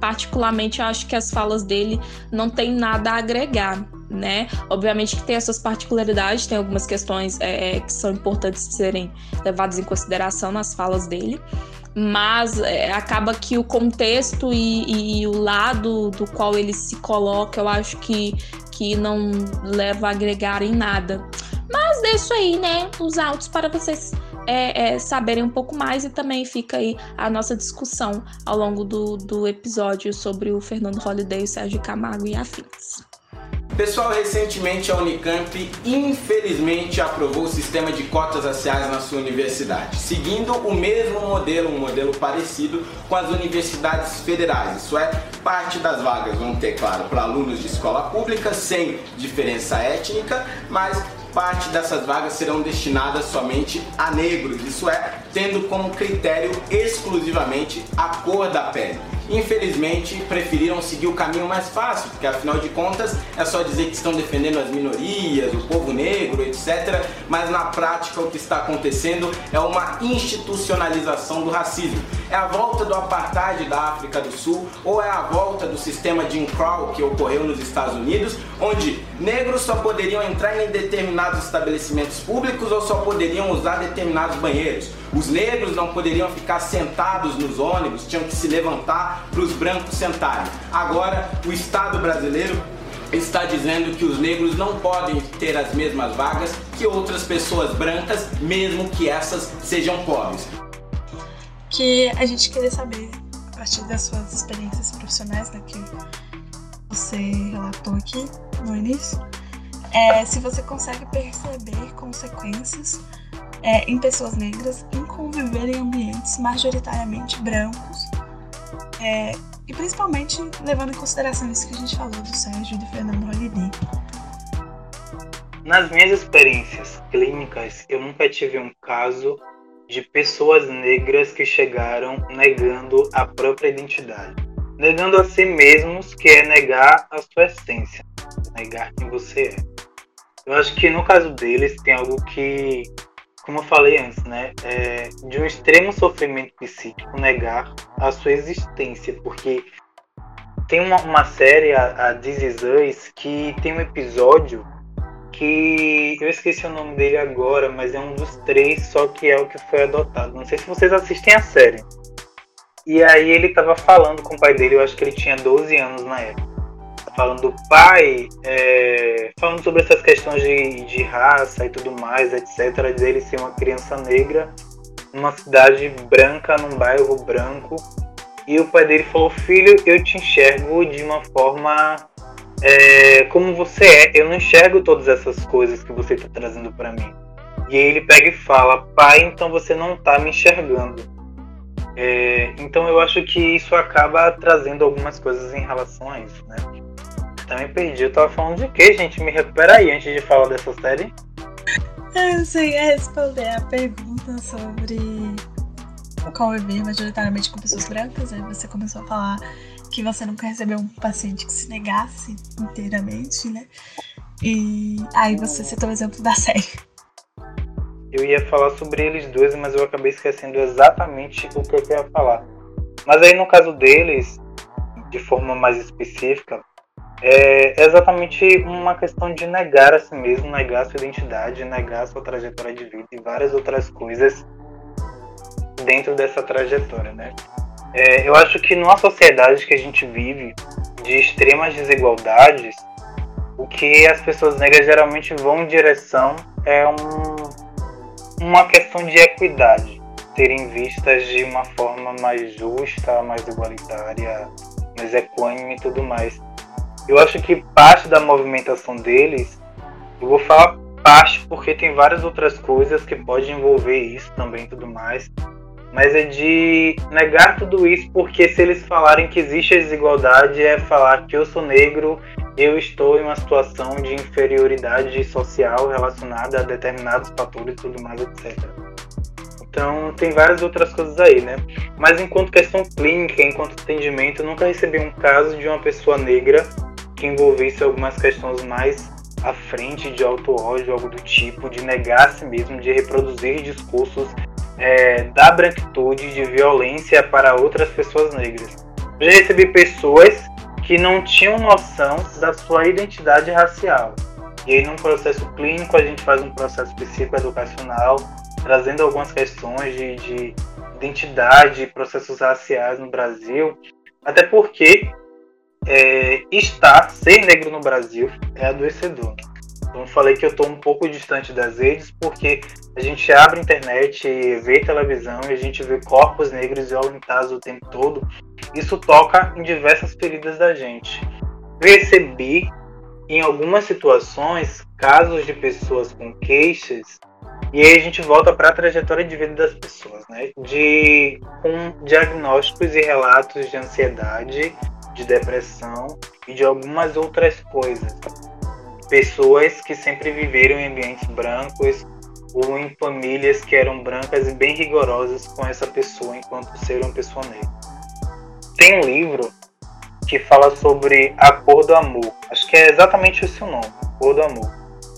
particularmente eu acho que as falas dele não tem nada a agregar, né? Obviamente que tem essas particularidades, tem algumas questões é que são importantes de serem levadas em consideração nas falas dele mas é, acaba que o contexto e, e, o lado do qual ele se coloca, eu acho que, que não leva a agregar em nada. Mas deixo aí, né, os autos para vocês é, é, saberem um pouco mais e também fica aí a nossa discussão ao longo do, do episódio sobre o Fernando Holliday, o Sérgio Camargo e afins. Pessoal, recentemente a Unicamp infelizmente aprovou o sistema de cotas raciais na sua universidade, seguindo o mesmo modelo, um modelo parecido com as universidades federais. Isso é, parte das vagas vão ter, claro, para alunos de escola pública sem diferença étnica, mas parte dessas vagas serão destinadas somente a negros, isso é, tendo como critério exclusivamente a cor da pele infelizmente preferiram seguir o caminho mais fácil, porque afinal de contas é só dizer que estão defendendo as minorias, o povo negro, etc. Mas na prática o que está acontecendo é uma institucionalização do racismo. É a volta do apartheid da África do Sul ou é a volta do sistema Jim Crow que ocorreu nos Estados Unidos, onde negros só poderiam entrar em determinados estabelecimentos públicos ou só poderiam usar determinados banheiros. Os negros não poderiam ficar sentados nos ônibus, tinham que se levantar para os brancos sentarem. Agora, o Estado brasileiro está dizendo que os negros não podem ter as mesmas vagas que outras pessoas brancas, mesmo que essas sejam pobres. Que a gente queria saber, a partir das suas experiências profissionais, né, que você relatou aqui no início, é, se você consegue perceber consequências é, em pessoas negras em conviver em ambientes majoritariamente brancos. É, e principalmente levando em consideração isso que a gente falou do Sérgio e do Fernando Holliday. Nas minhas experiências clínicas, eu nunca tive um caso de pessoas negras que chegaram negando a própria identidade, negando a si mesmos, que é negar a sua essência, negar quem você é. Eu acho que no caso deles tem algo que como eu falei antes, né, é, de um extremo sofrimento psíquico negar a sua existência, porque tem uma, uma série, a, a This Is Us, que tem um episódio que eu esqueci o nome dele agora, mas é um dos três, só que é o que foi adotado. Não sei se vocês assistem a série. E aí ele tava falando com o pai dele, eu acho que ele tinha 12 anos na época. Falando do pai, é, falando sobre essas questões de, de raça e tudo mais, etc. Dele ser uma criança negra numa cidade branca, num bairro branco. E o pai dele falou: Filho, eu te enxergo de uma forma é, como você é. Eu não enxergo todas essas coisas que você está trazendo para mim. E aí ele pega e fala: Pai, então você não está me enxergando. É, então eu acho que isso acaba trazendo algumas coisas em relação a isso, né? Também perdi. Eu tava falando de quê, gente? Me recupera aí antes de falar dessa série. Eu sei responder a pergunta sobre conviver majoritariamente com pessoas brancas. Aí você começou a falar que você nunca recebeu um paciente que se negasse inteiramente, né? E aí você citou o exemplo da série. Eu ia falar sobre eles dois, mas eu acabei esquecendo exatamente o que eu ia falar. Mas aí no caso deles, de forma mais específica, é exatamente uma questão de negar a si mesmo, negar a sua identidade, negar a sua trajetória de vida e várias outras coisas dentro dessa trajetória, né? É, eu acho que numa sociedade que a gente vive de extremas desigualdades, o que as pessoas negras geralmente vão em direção é um, uma questão de equidade, serem vistas de uma forma mais justa, mais igualitária, mais equânime e tudo mais. Eu acho que parte da movimentação deles, eu vou falar parte porque tem várias outras coisas que podem envolver isso também tudo mais, mas é de negar tudo isso porque se eles falarem que existe a desigualdade é falar que eu sou negro, eu estou em uma situação de inferioridade social relacionada a determinados fatores e tudo mais, etc. Então tem várias outras coisas aí, né? Mas enquanto questão clínica, enquanto atendimento, eu nunca recebi um caso de uma pessoa negra que envolvesse algumas questões mais à frente de auto-ódio, algo do tipo, de negar a si mesmo, de reproduzir discursos é, da branquitude, de violência para outras pessoas negras. Já recebi pessoas que não tinham noção da sua identidade racial. E aí, num processo clínico, a gente faz um processo específico educacional, trazendo algumas questões de, de identidade, processos raciais no Brasil, até porque é, estar, ser negro no Brasil é adoecedor. Então falei que eu estou um pouco distante das redes porque a gente abre a internet, vê televisão e a gente vê corpos negros violentados o tempo todo. Isso toca em diversas feridas da gente. Recebi em algumas situações casos de pessoas com queixas e aí a gente volta para a trajetória de vida das pessoas, né? De com diagnósticos e relatos de ansiedade, de depressão e de algumas outras coisas pessoas que sempre viveram em ambientes brancos ou em famílias que eram brancas e bem rigorosas com essa pessoa enquanto ser uma pessoa negra. Tem um livro que fala sobre a cor do amor. Acho que é exatamente esse o nome, cor do amor.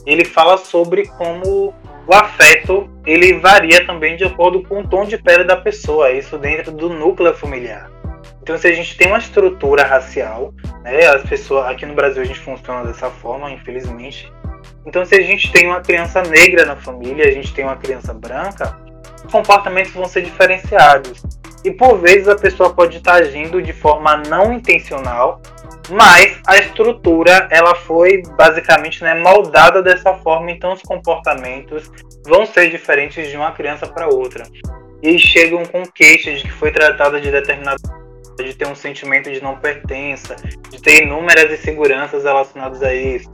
Ele fala sobre como o afeto ele varia também de acordo com o tom de pele da pessoa, isso dentro do núcleo familiar. Então, se a gente tem uma estrutura racial, né, as pessoas aqui no Brasil a gente funciona dessa forma, infelizmente. Então, se a gente tem uma criança negra na família, a gente tem uma criança branca, os comportamentos vão ser diferenciados. E por vezes a pessoa pode estar agindo de forma não intencional, mas a estrutura ela foi basicamente né, moldada dessa forma, então os comportamentos vão ser diferentes de uma criança para outra. E chegam com queixas de que foi tratada de determinado de ter um sentimento de não pertença, de ter inúmeras inseguranças relacionadas a isso.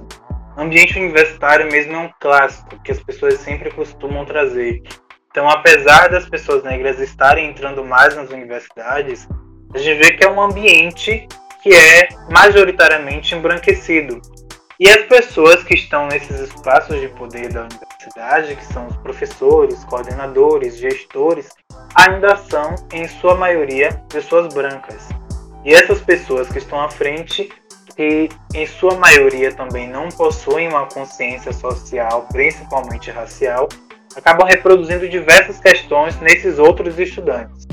O ambiente universitário mesmo é um clássico que as pessoas sempre costumam trazer. Então, apesar das pessoas negras estarem entrando mais nas universidades, a gente vê que é um ambiente que é majoritariamente embranquecido. E as pessoas que estão nesses espaços de poder da universidade, que são os professores, coordenadores, gestores, ainda são, em sua maioria, pessoas brancas. E essas pessoas que estão à frente, que em sua maioria também não possuem uma consciência social, principalmente racial, acabam reproduzindo diversas questões nesses outros estudantes.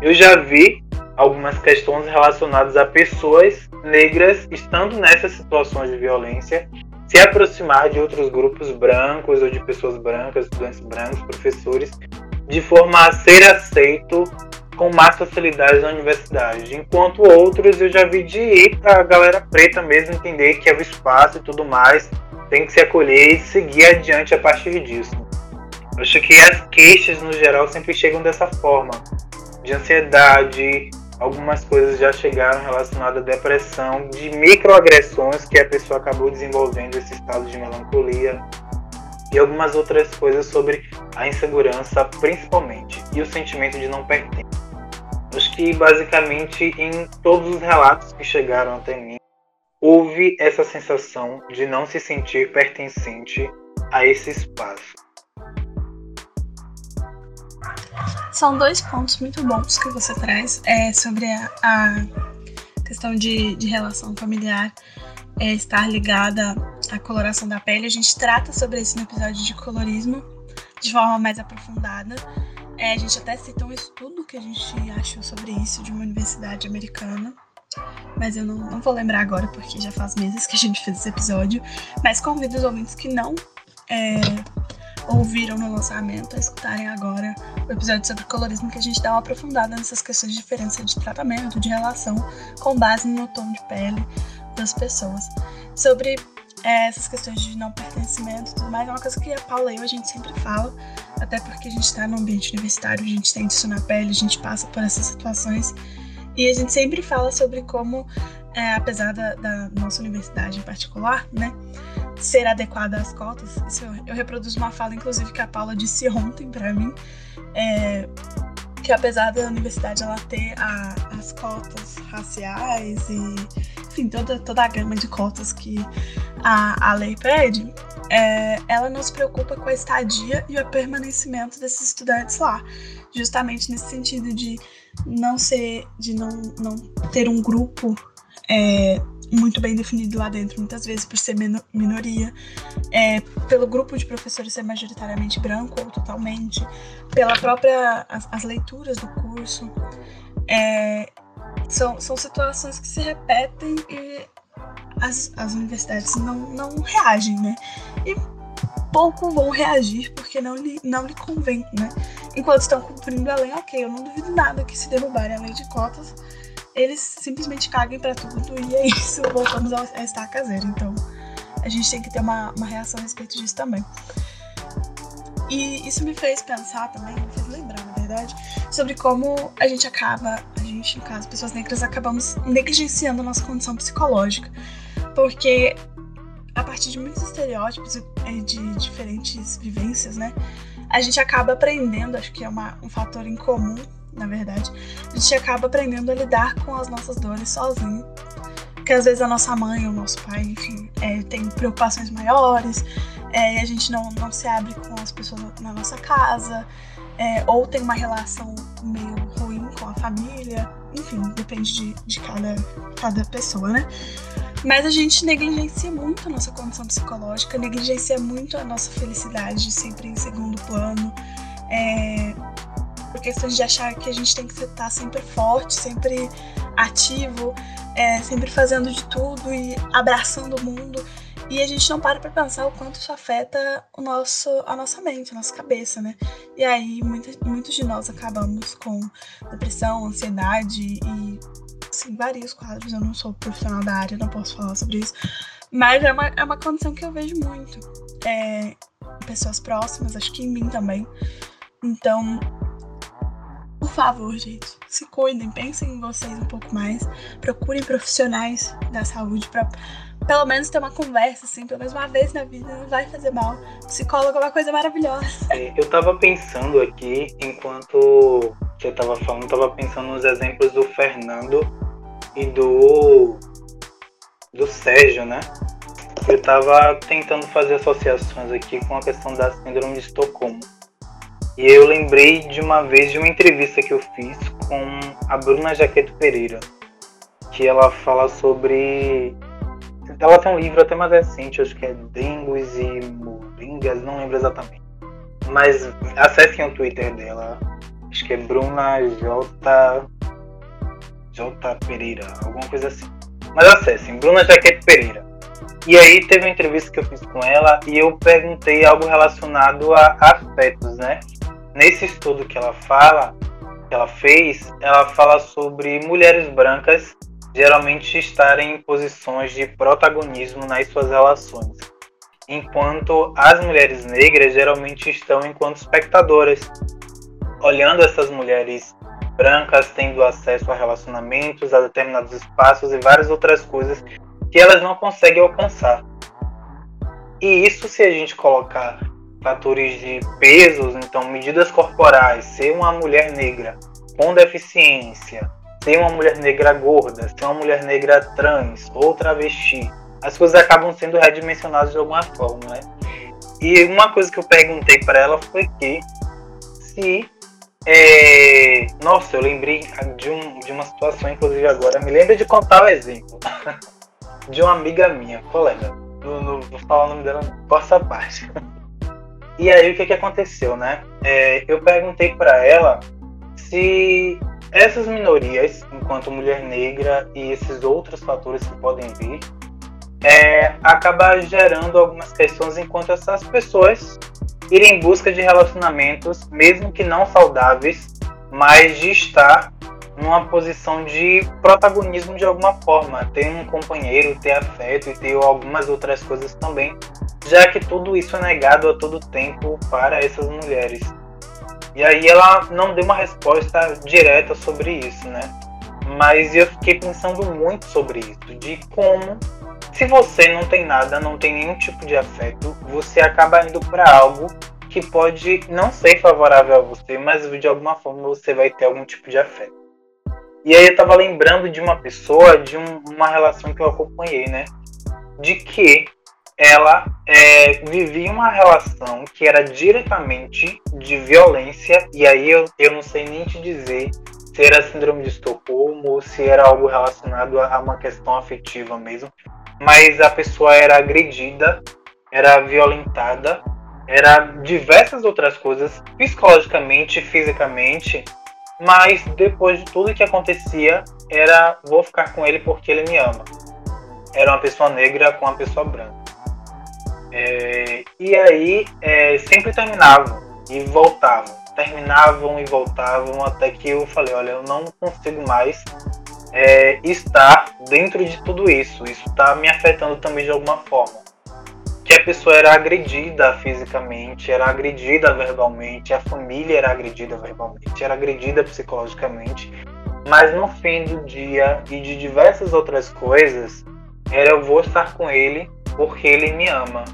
Eu já vi algumas questões relacionadas a pessoas negras estando nessas situações de violência se aproximar de outros grupos brancos ou de pessoas brancas, estudantes brancos, professores, de forma a ser aceito com mais facilidade na universidade, enquanto outros eu já vi de ir para a galera preta mesmo entender que é o espaço e tudo mais, tem que se acolher e seguir adiante a partir disso. Acho que as queixas no geral sempre chegam dessa forma, de ansiedade, algumas coisas já chegaram relacionadas à depressão, de microagressões que a pessoa acabou desenvolvendo esse estado de melancolia e algumas outras coisas sobre a insegurança, principalmente, e o sentimento de não pertencer. Acho que basicamente em todos os relatos que chegaram até mim, houve essa sensação de não se sentir pertencente a esse espaço. São dois pontos muito bons que você traz é, sobre a, a questão de, de relação familiar é, estar ligada à coloração da pele. A gente trata sobre isso no episódio de colorismo de forma mais aprofundada. É, a gente até cita um estudo que a gente achou sobre isso de uma universidade americana. Mas eu não, não vou lembrar agora porque já faz meses que a gente fez esse episódio. Mas convido os ouvintes que não é, ouviram no lançamento a escutarem agora o episódio sobre colorismo, que a gente dá uma aprofundada nessas questões de diferença de tratamento, de relação, com base no tom de pele das pessoas. Sobre é, essas questões de não pertencimento e tudo mais, é uma coisa que a Paula e eu a gente sempre fala, até porque a gente está no ambiente universitário, a gente tem isso na pele, a gente passa por essas situações. E a gente sempre fala sobre como, é, apesar da, da, nossa universidade em particular, né, ser adequada às cotas, isso eu, eu reproduzo uma fala, inclusive, que a Paula disse ontem para mim, é, que apesar da universidade ela ter a, as cotas raciais e, enfim, toda, toda a gama de cotas que a, a lei pede, é, ela não se preocupa com a estadia e o permanecimento desses estudantes lá, justamente nesse sentido de não ser, de não, não ter um grupo é, muito bem definido lá dentro, muitas vezes por ser minoria, é, pelo grupo de professores ser majoritariamente branco ou totalmente, pela própria as, as leituras do curso, é, são, são situações que se repetem e as, as universidades não, não reagem, né? E pouco vão reagir porque não lhe, não lhe convém, né? Enquanto estão cumprindo a lei, ok, eu não duvido nada que se derrubarem a lei de cotas, eles simplesmente caguem para tudo e é isso, voltamos a, estaca zero. Então, a gente tem que ter uma, uma reação a respeito disso também. E isso me fez pensar também, me fez lembrar, na verdade, sobre como a gente acaba, a gente, no caso, pessoas negras, acabamos negligenciando nossa condição psicológica. Porque a partir de muitos estereótipos e de diferentes vivências, né, a gente acaba aprendendo, acho que é uma, um fator em comum na verdade, a gente acaba aprendendo a lidar com as nossas dores sozinho. Porque às vezes a nossa mãe ou nosso pai, enfim, é, tem preocupações maiores, é, a gente não, não se abre com as pessoas na nossa casa, é, ou tem uma relação meio ruim com a família, enfim, depende de, de cada, cada pessoa, né? Mas a gente negligencia muito a nossa condição psicológica, negligencia muito a nossa felicidade, sempre em segundo plano. É, por questões de achar que a gente tem que estar tá sempre forte, sempre ativo, é, sempre fazendo de tudo e abraçando o mundo. E a gente não para para pensar o quanto isso afeta o nosso, a nossa mente, a nossa cabeça, né? E aí muitos, muitos de nós acabamos com depressão, ansiedade e assim, vários quadros. Eu não sou profissional da área, não posso falar sobre isso. Mas é uma, é uma condição que eu vejo muito. É, pessoas próximas, acho que em mim também. Então, favor, gente, se cuidem, pensem em vocês um pouco mais, procurem profissionais da saúde para pelo menos ter uma conversa, assim, pelo menos uma vez na vida, não vai fazer mal. Psicólogo é uma coisa maravilhosa. É, eu tava pensando aqui, enquanto você tava falando, tava pensando nos exemplos do Fernando e do do Sérgio, né? Eu tava tentando fazer associações aqui com a questão da síndrome de Estocolmo. E eu lembrei de uma vez de uma entrevista que eu fiz com a Bruna Jaqueto Pereira, que ela fala sobre. Ela tem um livro até mais recente, acho que é Dengues e Moringas, não lembro exatamente. Mas acessem o Twitter dela, acho que é Bruna J. J. Pereira, alguma coisa assim. Mas acessem, Bruna Jaqueto Pereira. E aí teve uma entrevista que eu fiz com ela e eu perguntei algo relacionado a afetos, né? Nesse estudo que ela fala, que ela fez, ela fala sobre mulheres brancas geralmente estarem em posições de protagonismo nas suas relações, enquanto as mulheres negras geralmente estão enquanto espectadoras, olhando essas mulheres brancas tendo acesso a relacionamentos, a determinados espaços e várias outras coisas que elas não conseguem alcançar. E isso se a gente colocar fatores de pesos, então medidas corporais, ser uma mulher negra com deficiência, ser uma mulher negra gorda, ser uma mulher negra trans ou travesti, as coisas acabam sendo redimensionadas de alguma forma, né? E uma coisa que eu perguntei para ela foi que se é... Nossa, eu lembrei de, um, de uma situação, inclusive agora. Me lembra de contar o um exemplo de uma amiga minha, colega. Não, não vou falar o nome dela, posso a parte. E aí o que, que aconteceu, né? É, eu perguntei para ela se essas minorias, enquanto mulher negra e esses outros fatores que podem vir, é, acaba gerando algumas questões enquanto essas pessoas irem em busca de relacionamentos, mesmo que não saudáveis, mas de estar numa posição de protagonismo de alguma forma, ter um companheiro, ter afeto e ter algumas outras coisas também, já que tudo isso é negado a todo tempo para essas mulheres. E aí ela não deu uma resposta direta sobre isso, né? Mas eu fiquei pensando muito sobre isso, de como se você não tem nada, não tem nenhum tipo de afeto, você acaba indo para algo que pode não ser favorável a você, mas de alguma forma você vai ter algum tipo de afeto. E aí eu tava lembrando de uma pessoa, de um, uma relação que eu acompanhei, né? De que ela é, vivia uma relação que era diretamente de violência, e aí eu, eu não sei nem te dizer se era síndrome de Estocolmo ou se era algo relacionado a uma questão afetiva mesmo, mas a pessoa era agredida, era violentada, era diversas outras coisas, psicologicamente, fisicamente, mas depois de tudo que acontecia, era vou ficar com ele porque ele me ama. Era uma pessoa negra com uma pessoa branca. É, e aí é, sempre terminavam e voltavam. Terminavam e voltavam até que eu falei, olha, eu não consigo mais é, estar dentro de tudo isso. Isso está me afetando também de alguma forma que a pessoa era agredida fisicamente, era agredida verbalmente, a família era agredida verbalmente, era agredida psicologicamente, mas no fim do dia e de diversas outras coisas, era eu vou estar com ele porque ele me ama.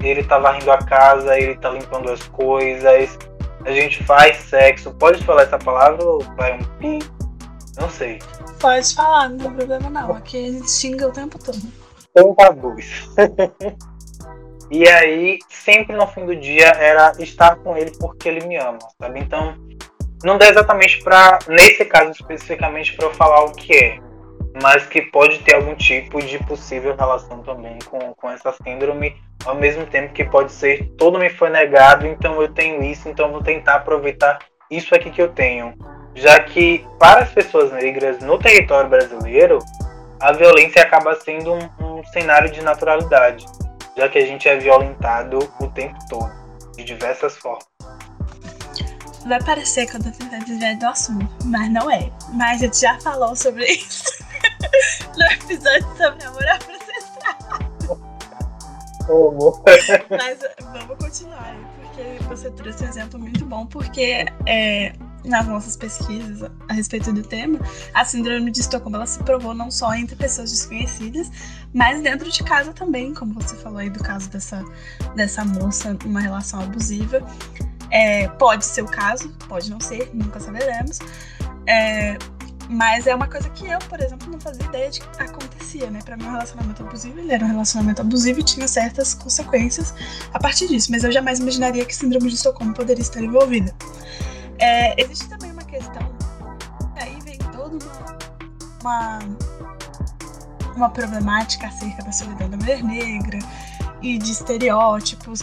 Ele tá varrendo a casa, ele tá limpando as coisas, a gente faz sexo. Pode falar essa palavra ou vai um pi? Não sei. Pode falar, não tem problema não. Aqui a gente xinga o tempo todo. Tem tabus. E aí, sempre no fim do dia, era estar com ele porque ele me ama, sabe? Então, não dá exatamente para, nesse caso especificamente, para eu falar o que é, mas que pode ter algum tipo de possível relação também com, com essa síndrome, ao mesmo tempo que pode ser todo me foi negado, então eu tenho isso, então vou tentar aproveitar isso aqui que eu tenho. Já que para as pessoas negras no território brasileiro, a violência acaba sendo um, um cenário de naturalidade já que a gente é violentado o tempo todo, de diversas formas. Vai parecer que eu tô tentando desviar do assunto, mas não é. Mas a gente já falou sobre isso no episódio sobre amor ancestral. Como? mas vamos continuar, porque você trouxe um exemplo muito bom, porque é, nas nossas pesquisas a respeito do tema, a síndrome de Estocolmo ela se provou não só entre pessoas desconhecidas, mas dentro de casa também, como você falou aí do caso dessa, dessa moça, uma relação abusiva. É, pode ser o caso, pode não ser, nunca saberemos. É, mas é uma coisa que eu, por exemplo, não fazia ideia de que acontecia, né? Pra mim, um relacionamento abusivo, ele era um relacionamento abusivo e tinha certas consequências a partir disso. Mas eu jamais imaginaria que síndrome de Estocolmo poderia estar envolvida. É, existe também uma questão, aí vem toda uma, uma, problemática acerca da solidão da mulher negra e de estereótipos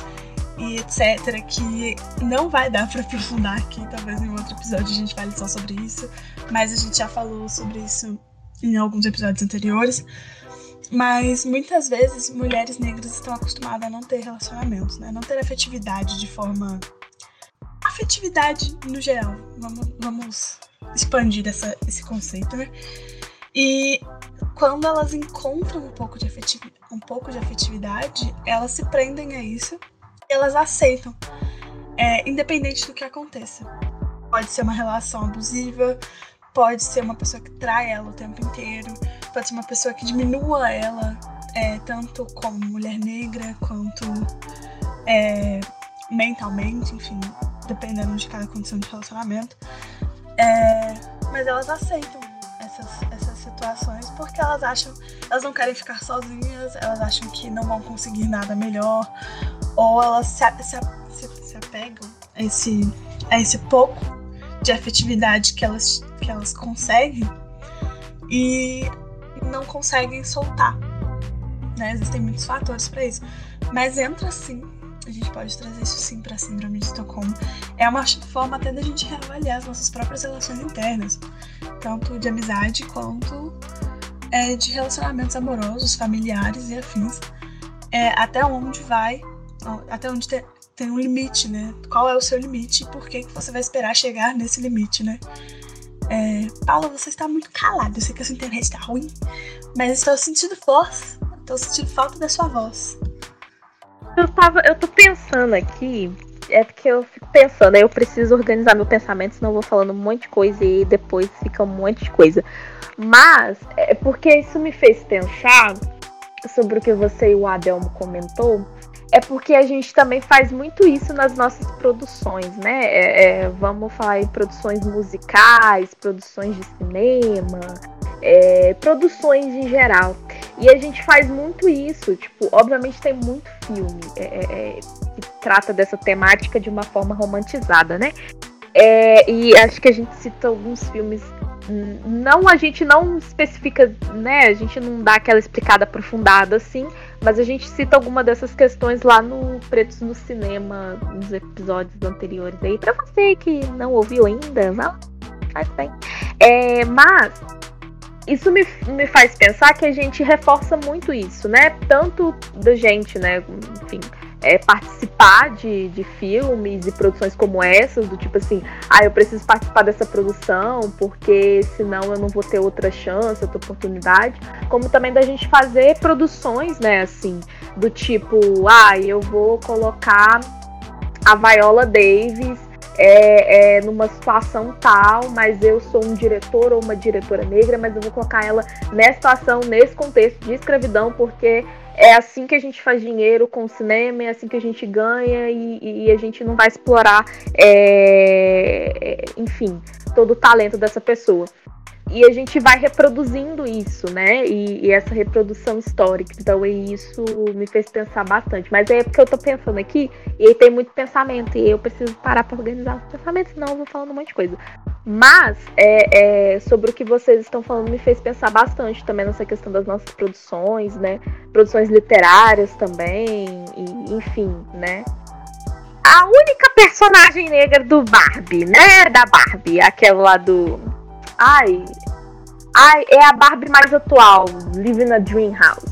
e etc. que não vai dar para aprofundar aqui, talvez em outro episódio a gente fale só sobre isso, mas a gente já falou sobre isso em alguns episódios anteriores. Mas muitas vezes mulheres negras estão acostumadas a não ter relacionamentos, né? Não ter afetividade de forma afetividade no geral. Vamos, vamos expandir essa, esse conceito, né? E quando elas encontram um pouco de afetividade, um pouco de afetividade, elas se prendem a isso elas aceitam, é, independente do que aconteça. Pode ser uma relação abusiva, pode ser uma pessoa que trai ela o tempo inteiro, pode ser uma pessoa que diminua ela, é, tanto como mulher negra quanto é, mentalmente, enfim, dependendo de cada condição de relacionamento. É, mas elas aceitam essas, essas situações porque elas acham, elas não querem ficar sozinhas, elas acham que não vão conseguir nada melhor, ou elas se, se, se, se apegam a esse, a esse pouco de afetividade que elas, que elas conseguem e não conseguem soltar. Né? Existem muitos fatores para isso. Mas entra sim, a gente pode trazer isso sim para a Síndrome de Estocolmo. É uma forma até da gente reavaliar as nossas próprias relações internas, tanto de amizade quanto é, de relacionamentos amorosos, familiares e afins. É, até onde vai, até onde te, tem um limite, né? Qual é o seu limite e por que, que você vai esperar chegar nesse limite, né? É, Paula, você está muito calada. Eu sei que a sua internet está ruim, mas estou sentindo voz. Estou sentindo falta da sua voz. Eu tava, eu tô pensando aqui, é porque eu fico pensando, eu preciso organizar meu pensamento, senão eu vou falando um monte de coisa e depois fica um monte de coisa. Mas é porque isso me fez pensar sobre o que você e o Adelmo comentou é porque a gente também faz muito isso nas nossas produções, né? É, é, vamos falar em produções musicais, produções de cinema, é, produções em geral. E a gente faz muito isso, tipo, obviamente tem muito filme é, é, é, que trata dessa temática de uma forma romantizada, né? e acho que a gente cita alguns filmes não a gente não especifica, né? A gente não dá aquela explicada aprofundada assim, mas a gente cita alguma dessas questões lá no Pretos no Cinema, nos episódios anteriores aí. Pra você que não ouviu ainda, lá, faz bem. É, mas isso me, me faz pensar que a gente reforça muito isso, né? Tanto da gente, né? Enfim é, participar de, de filmes e produções como essas, do tipo assim, ah, eu preciso participar dessa produção porque senão eu não vou ter outra chance, outra oportunidade, como também da gente fazer produções, né, assim, do tipo, ah, eu vou colocar a Viola Davis é, é, numa situação tal, mas eu sou um diretor ou uma diretora negra, mas eu vou colocar ela nessa situação, nesse contexto de escravidão, porque é assim que a gente faz dinheiro com o cinema, é assim que a gente ganha e, e a gente não vai explorar, é, é, enfim, todo o talento dessa pessoa. E a gente vai reproduzindo isso, né? E, e, essa reprodução histórica. Então, isso me fez pensar bastante. Mas é porque eu tô pensando aqui, e aí tem muito pensamento, e eu preciso parar para organizar os pensamentos, senão eu vou falando um monte de coisa. Mas, é, é, sobre o que vocês estão falando, me fez pensar bastante também nessa questão das nossas produções, né? Produções literárias também, e, enfim, né? A única personagem negra do Barbie, né? Da Barbie, aquela lá do. Ai. Ai, é a Barbie mais atual, Living na Dream House.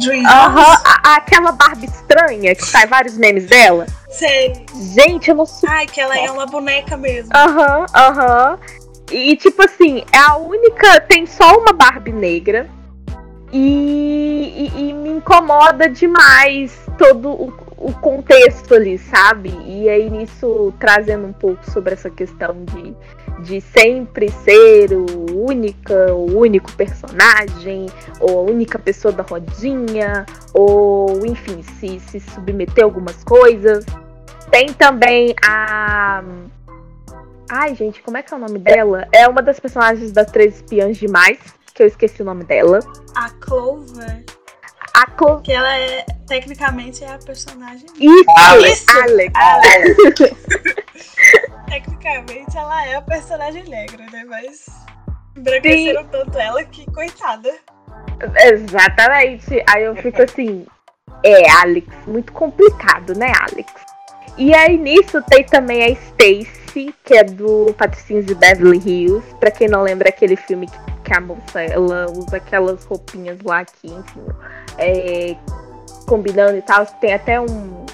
Dream Aham, uhum, aquela Barbie estranha que sai vários memes dela. Sei. Gente, eu não sei. Ai, que ela é uma boneca mesmo. Aham, uhum, aham. Uhum. E tipo assim, é a única. Tem só uma Barbie negra. E, e, e me incomoda demais todo o, o contexto ali, sabe? E aí nisso trazendo um pouco sobre essa questão de de sempre ser o única, o único personagem, ou a única pessoa da rodinha, ou enfim, se, se submeter a algumas coisas. Tem também a. Ai, gente, como é que é o nome dela? É uma das personagens das Três Espiãs Demais, que eu esqueci o nome dela. A Clover. A Clover. Que ela é, tecnicamente, é a personagem. Isso! Alex! Alex. Alex. Tecnicamente ela é a personagem negra, né? Mas embranqueceram tanto ela que, coitada. Exatamente. Aí eu fico assim, é, Alex, muito complicado, né, Alex? E aí nisso tem também a Stacy, que é do Patricinhos de Beverly Hills. Pra quem não lembra aquele filme que, que a moça ela usa aquelas roupinhas lá aqui, enfim, é, combinando e tal. Tem até um,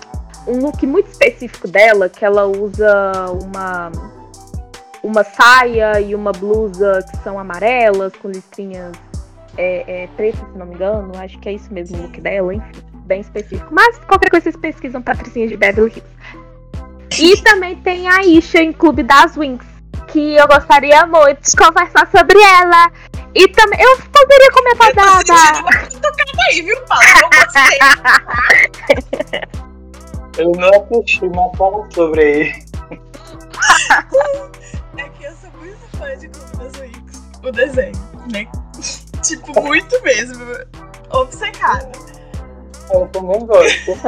um look muito específico dela, que ela usa uma. uma saia e uma blusa que são amarelas, com listrinhas é, é, pretas, se não me engano. Acho que é isso mesmo o look dela, enfim, bem específico. Mas qualquer coisa vocês pesquisam Patricinha de Beverly Hills. E também tem a Isha em Clube das Wings, que eu gostaria muito de conversar sobre ela. E também eu poderia comentar da. da... aí, viu, Paulo? Eu gostei. Eu não assisti, mas fala sobre aí. É que eu sou muito fã de Clube das Wings, o desenho, né? tipo, muito mesmo. Obcecada. Eu também gosto.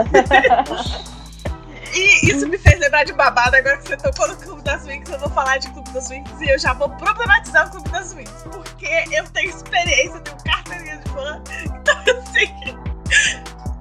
E isso me fez lembrar de babado. Agora que você tocou no Clube das Wings, eu vou falar de Clube das Wings e eu já vou problematizar o Clube das Wings. Porque eu tenho experiência, eu tenho carteirinha de fã. Então, assim,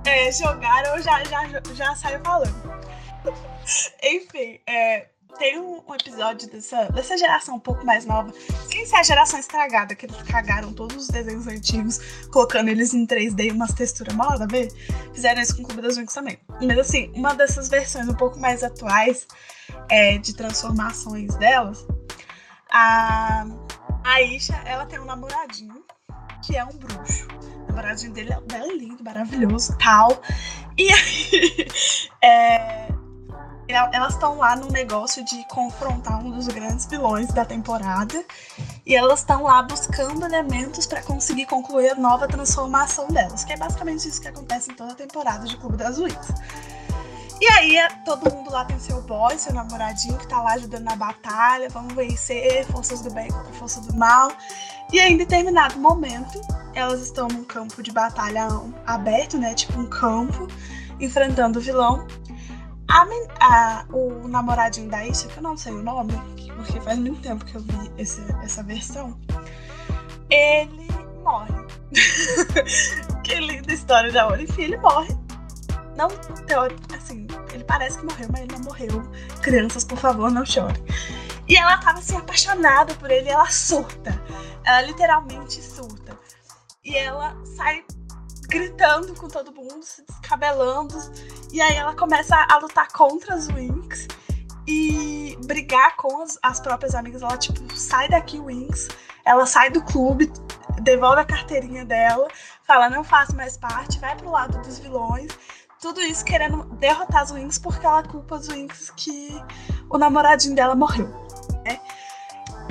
é, jogaram, já, já, já saio falando. Enfim, é, tem um, episódio dessa, dessa geração um pouco mais nova, sem ser a geração estragada, que eles cagaram todos os desenhos antigos, colocando eles em 3D e umas texturas mal a ver. Fizeram isso com Clube das Winx também. Mas assim, uma dessas versões um pouco mais atuais é, de transformações delas, a, a Isha, ela tem um namoradinho que é um bruxo. O namoradinho dele é, é lindo, maravilhoso, tal. E aí, é, elas estão lá no negócio de confrontar um dos grandes vilões da temporada. E elas estão lá buscando elementos para conseguir concluir a nova transformação delas. Que é basicamente isso que acontece em toda a temporada de Clube das Wings. E aí, é, todo mundo lá tem seu boy, seu namoradinho, que tá lá ajudando na batalha. Vamos vencer forças do bem contra forças do mal. E aí, em determinado momento, elas estão num campo de batalha aberto, né? Tipo um campo, enfrentando o vilão. A, o namoradinho da Isha, que eu não sei o nome, porque faz muito tempo que eu vi esse, essa versão, ele morre. que linda história de amor. Enfim, ele morre. Não, assim, ele parece que morreu, mas ele não morreu. Crianças, por favor, não chorem. E ela tava assim, apaixonada por ele, ela surta. Ela literalmente surta. E ela sai gritando com todo mundo, se descabelando. E aí ela começa a lutar contra as Winx e brigar com as, as próprias amigas. Ela, tipo, sai daqui, Winx. Ela sai do clube, devolve a carteirinha dela, fala, não faço mais parte, vai pro lado dos vilões. Tudo isso querendo derrotar as Winx porque ela culpa as Winx que o namoradinho dela morreu. Né?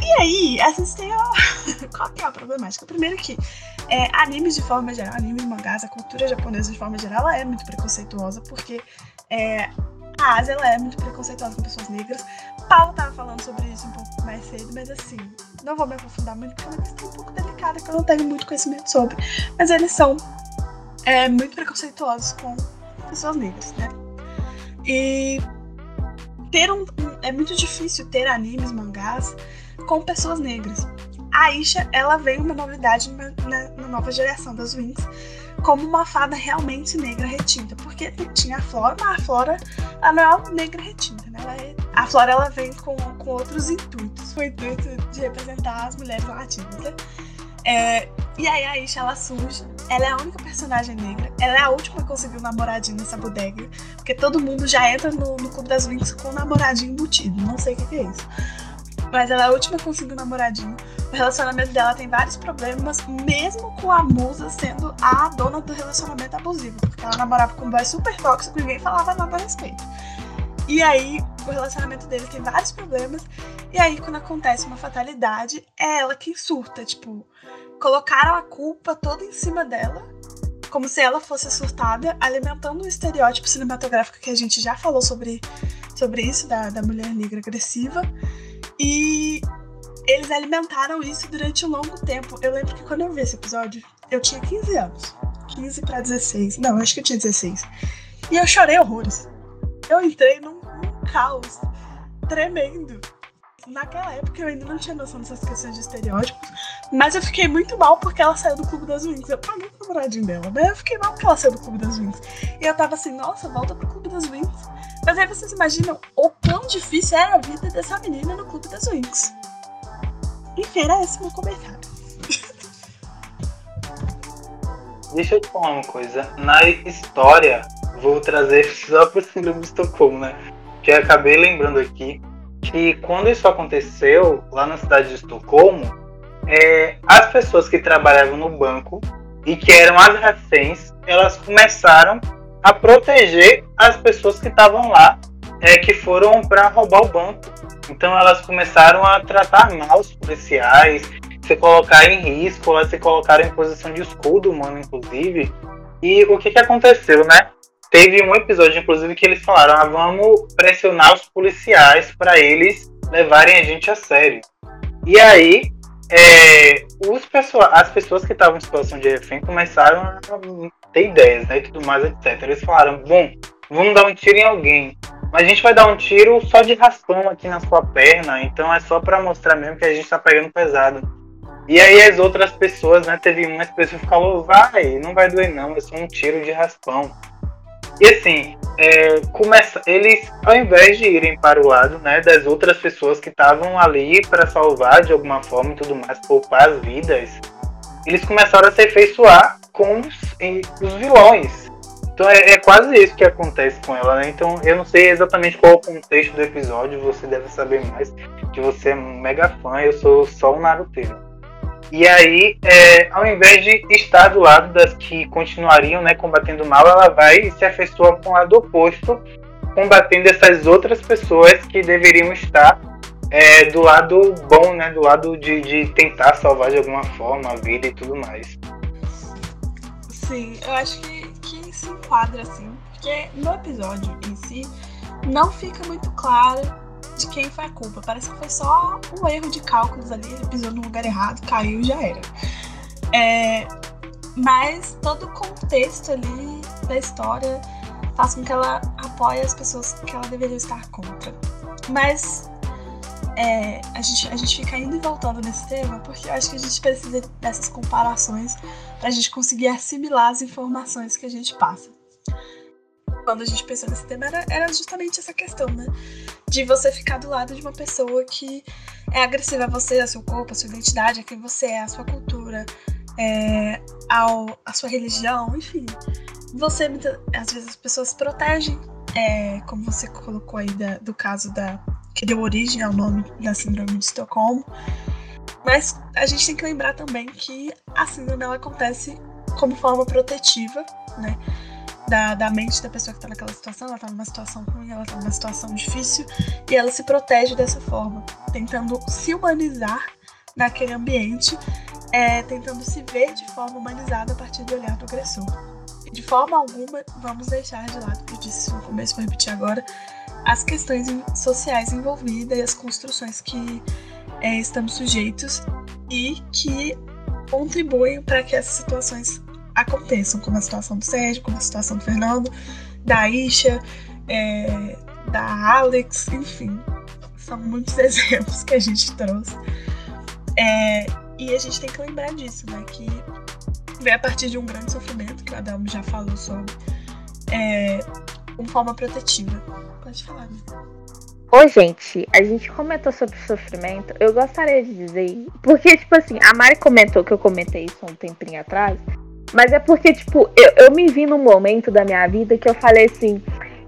E aí, a gente tem a... Qual que é a problemática? Primeiro que é, animes de forma geral, animes, mangás, a cultura japonesa de forma geral, ela é muito preconceituosa, porque é, a Ásia ela é muito preconceituosa com pessoas negras. Paulo tava falando sobre isso um pouco mais cedo, mas assim, não vou me aprofundar muito, porque é uma questão um pouco delicada que eu não tenho muito conhecimento sobre. Mas eles são é, muito preconceituosos com pessoas negras, né? E ter um, um, é muito difícil ter animes, mangás com pessoas negras. A Isha, ela veio uma novidade na, na, na nova geração das Winx, como uma fada realmente negra retinta, porque tinha a Flora, mas a Flora ela não é negra retinta, né? É, a Flora ela vem com, com outros intuitos, foi o intuito de representar as mulheres latinas, né? É, e aí a Isha ela surge, ela é a única personagem negra, ela é a última que conseguiu um namoradinho nessa bodega, porque todo mundo já entra no, no Clube das Winx com um namoradinho embutido, não sei o que, que é isso. Mas ela é a última que conseguiu um namoradinho. O relacionamento dela tem vários problemas, mesmo com a musa sendo a dona do relacionamento abusivo. Porque ela namorava com um boy super tóxico e ninguém falava nada a respeito. E aí, o relacionamento dele tem vários problemas. E aí, quando acontece uma fatalidade, é ela quem surta. Tipo, colocaram a culpa toda em cima dela, como se ela fosse surtada, alimentando o estereótipo cinematográfico que a gente já falou sobre, sobre isso, da, da mulher negra agressiva. E eles alimentaram isso durante um longo tempo. Eu lembro que quando eu vi esse episódio, eu tinha 15 anos. 15 para 16. Não, acho que eu tinha 16. E eu chorei horrores. Eu entrei num, num caos tremendo. Naquela época eu ainda não tinha noção dessas questões de estereótipos, mas eu fiquei muito mal porque ela saiu do Clube das Wings. Eu paguei o namoradinho dela, né? Eu fiquei mal porque ela saiu do Clube das Wings. E eu tava assim, nossa, volta pro Clube das Wings. Mas aí vocês imaginam o quão difícil era a vida dessa menina no Clube das Wings. Enfim, era esse meu comentário. Deixa eu te falar uma coisa. Na história, vou trazer só pro síndrome de Estocolmo, né? Que eu acabei lembrando aqui que quando isso aconteceu lá na cidade de Estocolmo, é, as pessoas que trabalhavam no banco e que eram as reféns, elas começaram a proteger as pessoas que estavam lá, é, que foram para roubar o banco. Então elas começaram a tratar mal os policiais, se colocar em risco, elas se colocaram em posição de escudo humano, inclusive. E o que, que aconteceu, né? Teve um episódio, inclusive, que eles falaram: ah, vamos pressionar os policiais para eles levarem a gente a sério. E aí, é, os pessoa, as pessoas que estavam em situação de refém começaram a ter ideias, né, e tudo mais, etc. Eles falaram: bom, vamos dar um tiro em alguém. Mas a gente vai dar um tiro só de raspão aqui na sua perna, então é só para mostrar mesmo que a gente tá pegando pesado. E aí as outras pessoas, né, teve uma pessoa que falou, vai, não vai doer não, é só um tiro de raspão. E assim, é, começa, eles, ao invés de irem para o lado né, das outras pessoas que estavam ali para salvar de alguma forma e tudo mais, poupar as vidas, eles começaram a se afeiçoar com os, os vilões. Então é, é, quase isso que acontece com ela, né? Então eu não sei exatamente qual o contexto do episódio, você deve saber mais, que você é um mega fã, eu sou só um naruteiro. E aí, é, ao invés de estar do lado das que continuariam né, combatendo mal, ela vai e se afeiçoa com o lado oposto, combatendo essas outras pessoas que deveriam estar é, do lado bom, né, do lado de, de tentar salvar de alguma forma a vida e tudo mais. Sim, eu acho que se enquadra assim, porque no episódio em si não fica muito claro de quem foi a culpa. Parece que foi só um erro de cálculos ali, ele pisou no lugar errado, caiu e já era. É, mas todo o contexto ali da história faz com que ela apoie as pessoas que ela deveria estar contra. Mas é, a, gente, a gente fica indo e voltando nesse tema porque eu acho que a gente precisa dessas comparações para a gente conseguir assimilar as informações que a gente passa. Quando a gente pensou nesse tema, era, era justamente essa questão, né? De você ficar do lado de uma pessoa que é agressiva a você, a seu corpo, a sua identidade, a quem você é, a sua cultura, é, ao, a sua religião, enfim. Você, às vezes, as pessoas protegem, é, como você colocou aí da, do caso da que deu origem ao nome da Síndrome de Estocolmo. Mas a gente tem que lembrar também que a síndrome ela acontece como forma protetiva, né? Da, da mente da pessoa que está naquela situação, ela está numa situação ruim, ela está numa situação difícil, e ela se protege dessa forma, tentando se humanizar naquele ambiente, é, tentando se ver de forma humanizada a partir do olhar do agressor. De forma alguma vamos deixar de lado, eu disse no começo, vou repetir agora, as questões sociais envolvidas e as construções que é, estamos sujeitos e que contribuem para que essas situações aconteçam, como a situação do Sérgio, como a situação do Fernando, da Isha, é, da Alex, enfim. São muitos exemplos que a gente trouxe. É, e a gente tem que lembrar disso, né? Que vem a partir de um grande sofrimento, que o Adão já falou sobre, é, como forma protetiva. Pode falar, né? Ô, gente, a gente comentou sobre sofrimento. Eu gostaria de dizer. Porque, tipo assim, a Mari comentou que eu comentei isso um tempinho atrás. Mas é porque, tipo, eu, eu me vi num momento da minha vida que eu falei assim.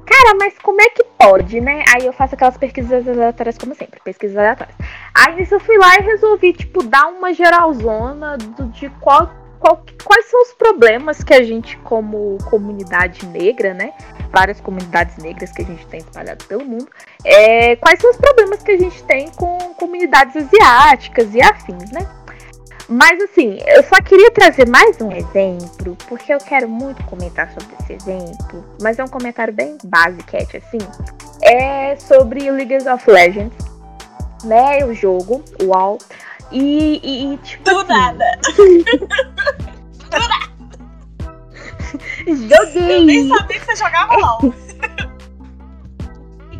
Cara, mas como é que pode, né? Aí eu faço aquelas pesquisas aleatórias, como sempre, pesquisas aleatórias. Aí eu fui lá e resolvi, tipo, dar uma geralzona do, de qual qual, quais são os problemas que a gente, como comunidade negra, né? Várias comunidades negras que a gente tem espalhado pelo mundo, é, quais são os problemas que a gente tem com comunidades asiáticas e afins, né? Mas assim, eu só queria trazer mais um exemplo, porque eu quero muito comentar sobre esse exemplo, mas é um comentário bem básico, assim. É sobre League of Legends, né? O jogo, o WoW. E, e, tipo. Do assim, nada! Do nada! Joguei! Eu nem sabia que você jogava LOL.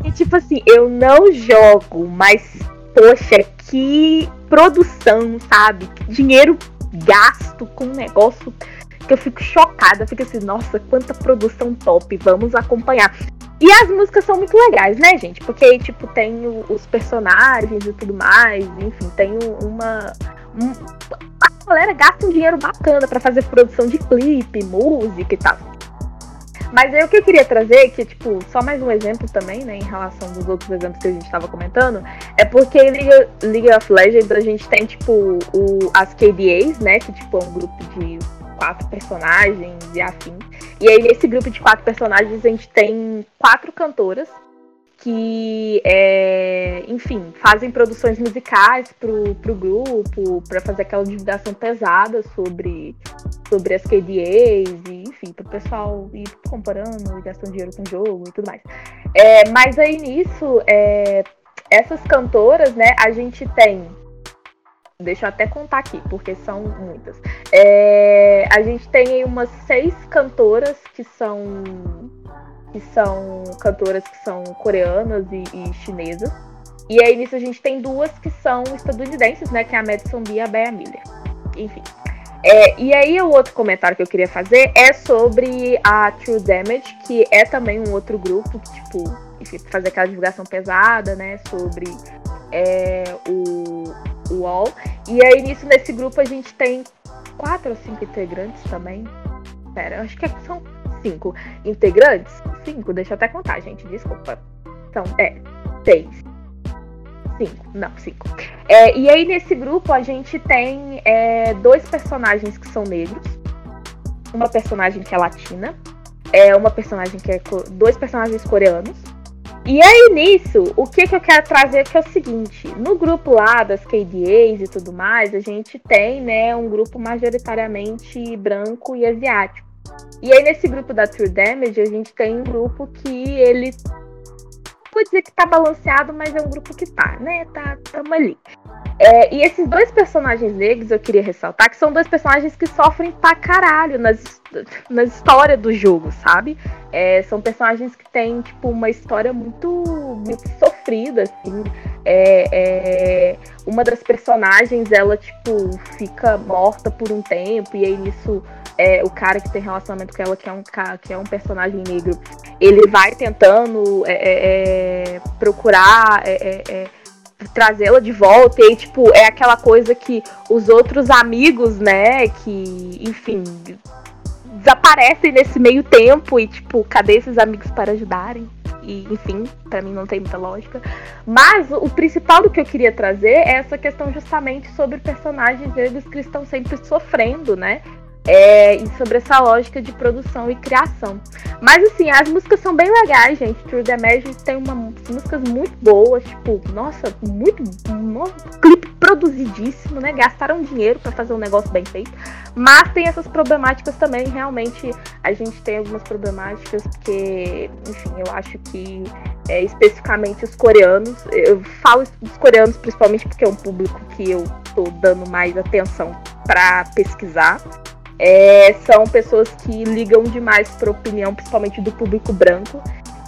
E, tipo assim, eu não jogo, mas, poxa, que produção, sabe? Dinheiro gasto com um negócio que eu fico chocada. Fico assim, nossa, quanta produção top, vamos acompanhar. E as músicas são muito legais, né, gente? Porque, tipo, tem o, os personagens e tudo mais, enfim, tem uma. Um, a galera gasta um dinheiro bacana para fazer produção de clipe, música e tal. Mas aí o que eu queria trazer, que, tipo, só mais um exemplo também, né, em relação dos outros exemplos que a gente estava comentando, é porque em League, League of Legends a gente tem, tipo, o, as KDAs, né, que, tipo, é um grupo de quatro personagens e afim. E aí, nesse grupo de quatro personagens, a gente tem quatro cantoras que, é, enfim, fazem produções musicais pro, pro grupo, para fazer aquela divulgação pesada sobre, sobre as KDAs, e, enfim, pro pessoal ir comparando e gastando dinheiro com o jogo e tudo mais. É, mas aí nisso, é, essas cantoras, né, a gente tem. Deixa eu até contar aqui, porque são muitas. É, a gente tem aí umas seis cantoras que são que são cantoras que são coreanas e, e chinesas. E aí nisso a gente tem duas que são estadunidenses, né? Que é a Madison Bee e a Bea Miller. Enfim. É, e aí o outro comentário que eu queria fazer é sobre a True Damage, que é também um outro grupo que, tipo, enfim, fazer aquela divulgação pesada, né? Sobre é, o, o UOL. E aí nisso, nesse grupo, a gente tem quatro ou cinco integrantes também. Pera, acho que são cinco integrantes? Cinco, deixa eu até contar, gente, desculpa. Então, é, seis. Cinco, não, cinco. É, e aí, nesse grupo, a gente tem é, dois personagens que são negros. Uma personagem que é latina. É uma personagem que é. Dois personagens coreanos. E aí, nisso, o que, que eu quero trazer que é o seguinte: no grupo lá das KDAs e tudo mais, a gente tem, né, um grupo majoritariamente branco e asiático. E aí, nesse grupo da True Damage, a gente tem um grupo que ele. Vou dizer que tá balanceado, mas é um grupo que tá, né? Tá, tamo ali. É, e esses dois personagens negros eu queria ressaltar que são dois personagens que sofrem pra caralho nas, nas histórias do jogo, sabe? É, são personagens que têm, tipo, uma história muito, muito sofrida, assim. É, é, uma das personagens, ela, tipo, fica morta por um tempo, e aí nisso é, o cara que tem relacionamento com ela, que é um, que é um personagem negro, ele vai tentando é, é, é procurar é, trazê-la de volta, e aí, tipo, é aquela coisa que os outros amigos, né, que, enfim, desaparecem nesse meio tempo e, tipo, cadê esses amigos para ajudarem? E, enfim, para mim não tem muita lógica. Mas o principal do que eu queria trazer é essa questão justamente sobre personagens negros que estão sempre sofrendo, né? É, e sobre essa lógica de produção e criação. Mas assim, as músicas são bem legais, gente. True Damage tem uma, músicas muito boas, tipo, nossa, muito. Nossa, clipe produzidíssimo, né? Gastaram dinheiro para fazer um negócio bem feito. Mas tem essas problemáticas também, realmente a gente tem algumas problemáticas, porque, enfim, eu acho que é, especificamente os coreanos, eu falo dos coreanos principalmente porque é um público que eu tô dando mais atenção para pesquisar é, são pessoas que ligam demais para opinião, principalmente do público branco.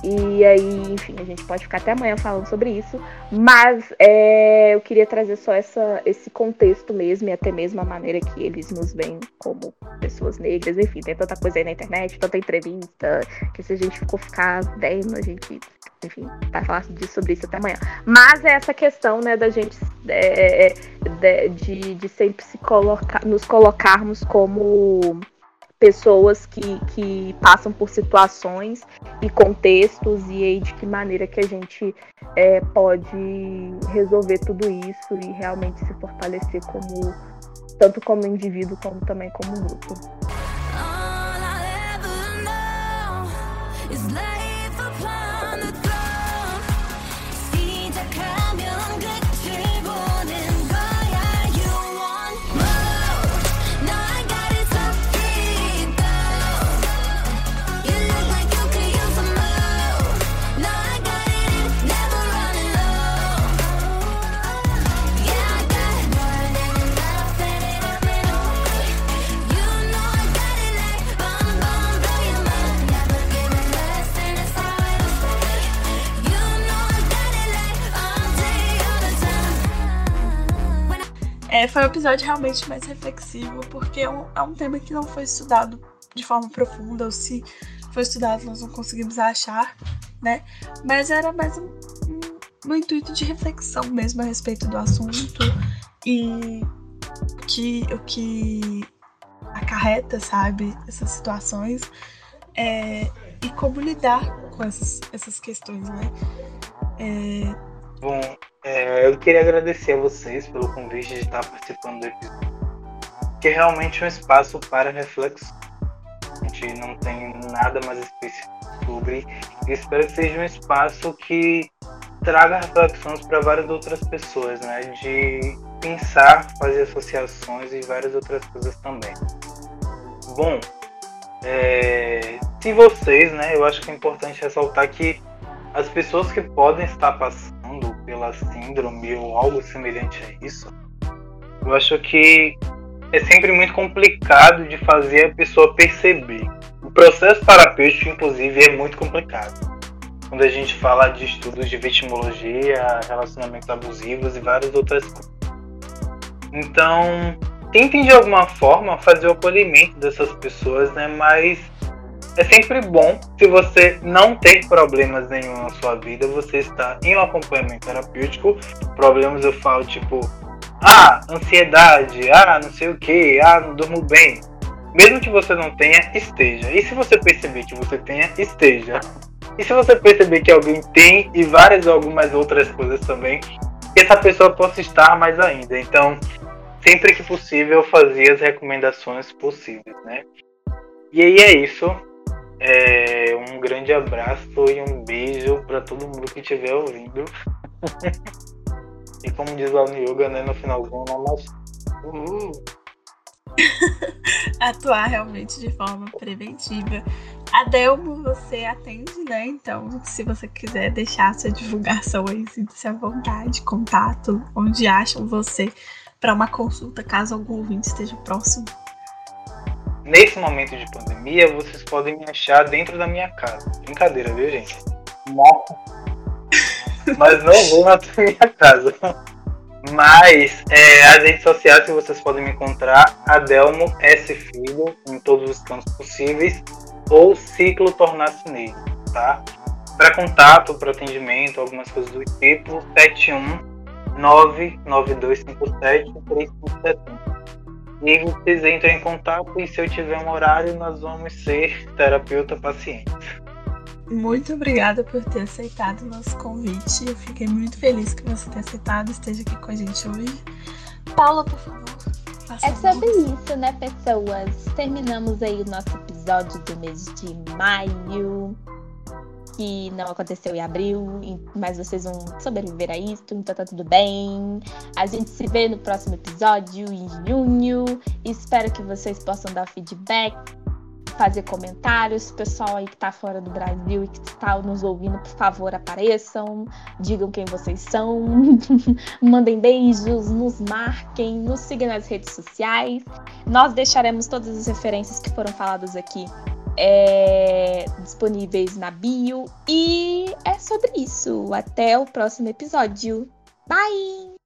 E aí, enfim, a gente pode ficar até amanhã falando sobre isso. Mas é, eu queria trazer só essa, esse contexto mesmo, e até mesmo a maneira que eles nos veem como pessoas negras. Enfim, tem tanta coisa aí na internet, tanta entrevista, que se a gente for ficar vendo, a gente enfim, vai falar sobre isso até amanhã. Mas é essa questão, né, da gente é, é de, de sempre se colocar, nos colocarmos como pessoas que, que passam por situações e contextos e aí de que maneira que a gente é, pode resolver tudo isso e realmente se fortalecer como tanto como indivíduo como também como grupo. É, foi um episódio realmente mais reflexivo, porque é um, é um tema que não foi estudado de forma profunda, ou se foi estudado nós não conseguimos achar, né? Mas era mais um, um, um intuito de reflexão mesmo a respeito do assunto e que, o que acarreta, sabe, essas situações. É, e como lidar com essas, essas questões, né? É... Bom, é, eu queria agradecer a vocês pelo convite de estar participando do episódio, que é realmente um espaço para reflexão. A gente não tem nada mais específico sobre, e espero que seja um espaço que traga reflexões para várias outras pessoas, né? De pensar, fazer associações e várias outras coisas também. Bom, é, se vocês, né, eu acho que é importante ressaltar que as pessoas que podem estar passando pela síndrome ou algo semelhante a isso, eu acho que é sempre muito complicado de fazer a pessoa perceber. O processo terapêutico, inclusive, é muito complicado. Quando a gente fala de estudos de vitimologia, relacionamentos abusivos e várias outras coisas. Então, tentem de alguma forma fazer o acolhimento dessas pessoas, né? Mas é sempre bom, se você não tem problemas nenhum na sua vida, você está em um acompanhamento terapêutico. Problemas eu falo tipo, ah, ansiedade, ah, não sei o que, ah, não durmo bem. Mesmo que você não tenha, esteja. E se você perceber que você tenha, esteja. E se você perceber que alguém tem e várias algumas outras coisas também, que essa pessoa possa estar mais ainda. Então, sempre que possível, fazer as recomendações possíveis, né? E aí é isso. É, um grande abraço e um beijo para todo mundo que estiver ouvindo. e como diz lá no yoga, né, no finalzinho, namastê. Uhul. Atuar realmente de forma preventiva. Adelmo, você atende, né? Então, se você quiser deixar sua divulgação aí, sinta-se à vontade, contato, onde acham você para uma consulta, caso algum ouvinte esteja próximo. Nesse momento de pandemia, vocês podem me achar dentro da minha casa. Brincadeira, viu, gente? Nossa. Mas não vou na minha casa. Mas é, as redes sociais que vocês podem me encontrar, Adelmo S Filho, em todos os cantos possíveis, ou Ciclo Tornar-se Negro, tá? Para contato, para atendimento, algumas coisas do tipo, 71 99257 3570. E vocês entram em contato e se eu tiver um horário, nós vamos ser terapeuta paciente. Muito obrigada por ter aceitado o nosso convite. Eu fiquei muito feliz que você tenha aceitado e esteja aqui com a gente hoje. Paula, por favor. É sobre isso, né, pessoas? Terminamos aí o nosso episódio do mês de maio que não aconteceu em abril, mas vocês vão sobreviver a isso, então tá tudo bem. A gente se vê no próximo episódio, em junho. Espero que vocês possam dar feedback, fazer comentários. Pessoal aí que tá fora do Brasil e que está nos ouvindo, por favor, apareçam, digam quem vocês são, mandem beijos, nos marquem, nos sigam nas redes sociais. Nós deixaremos todas as referências que foram faladas aqui é, disponíveis na bio. E é sobre isso. Até o próximo episódio. Bye!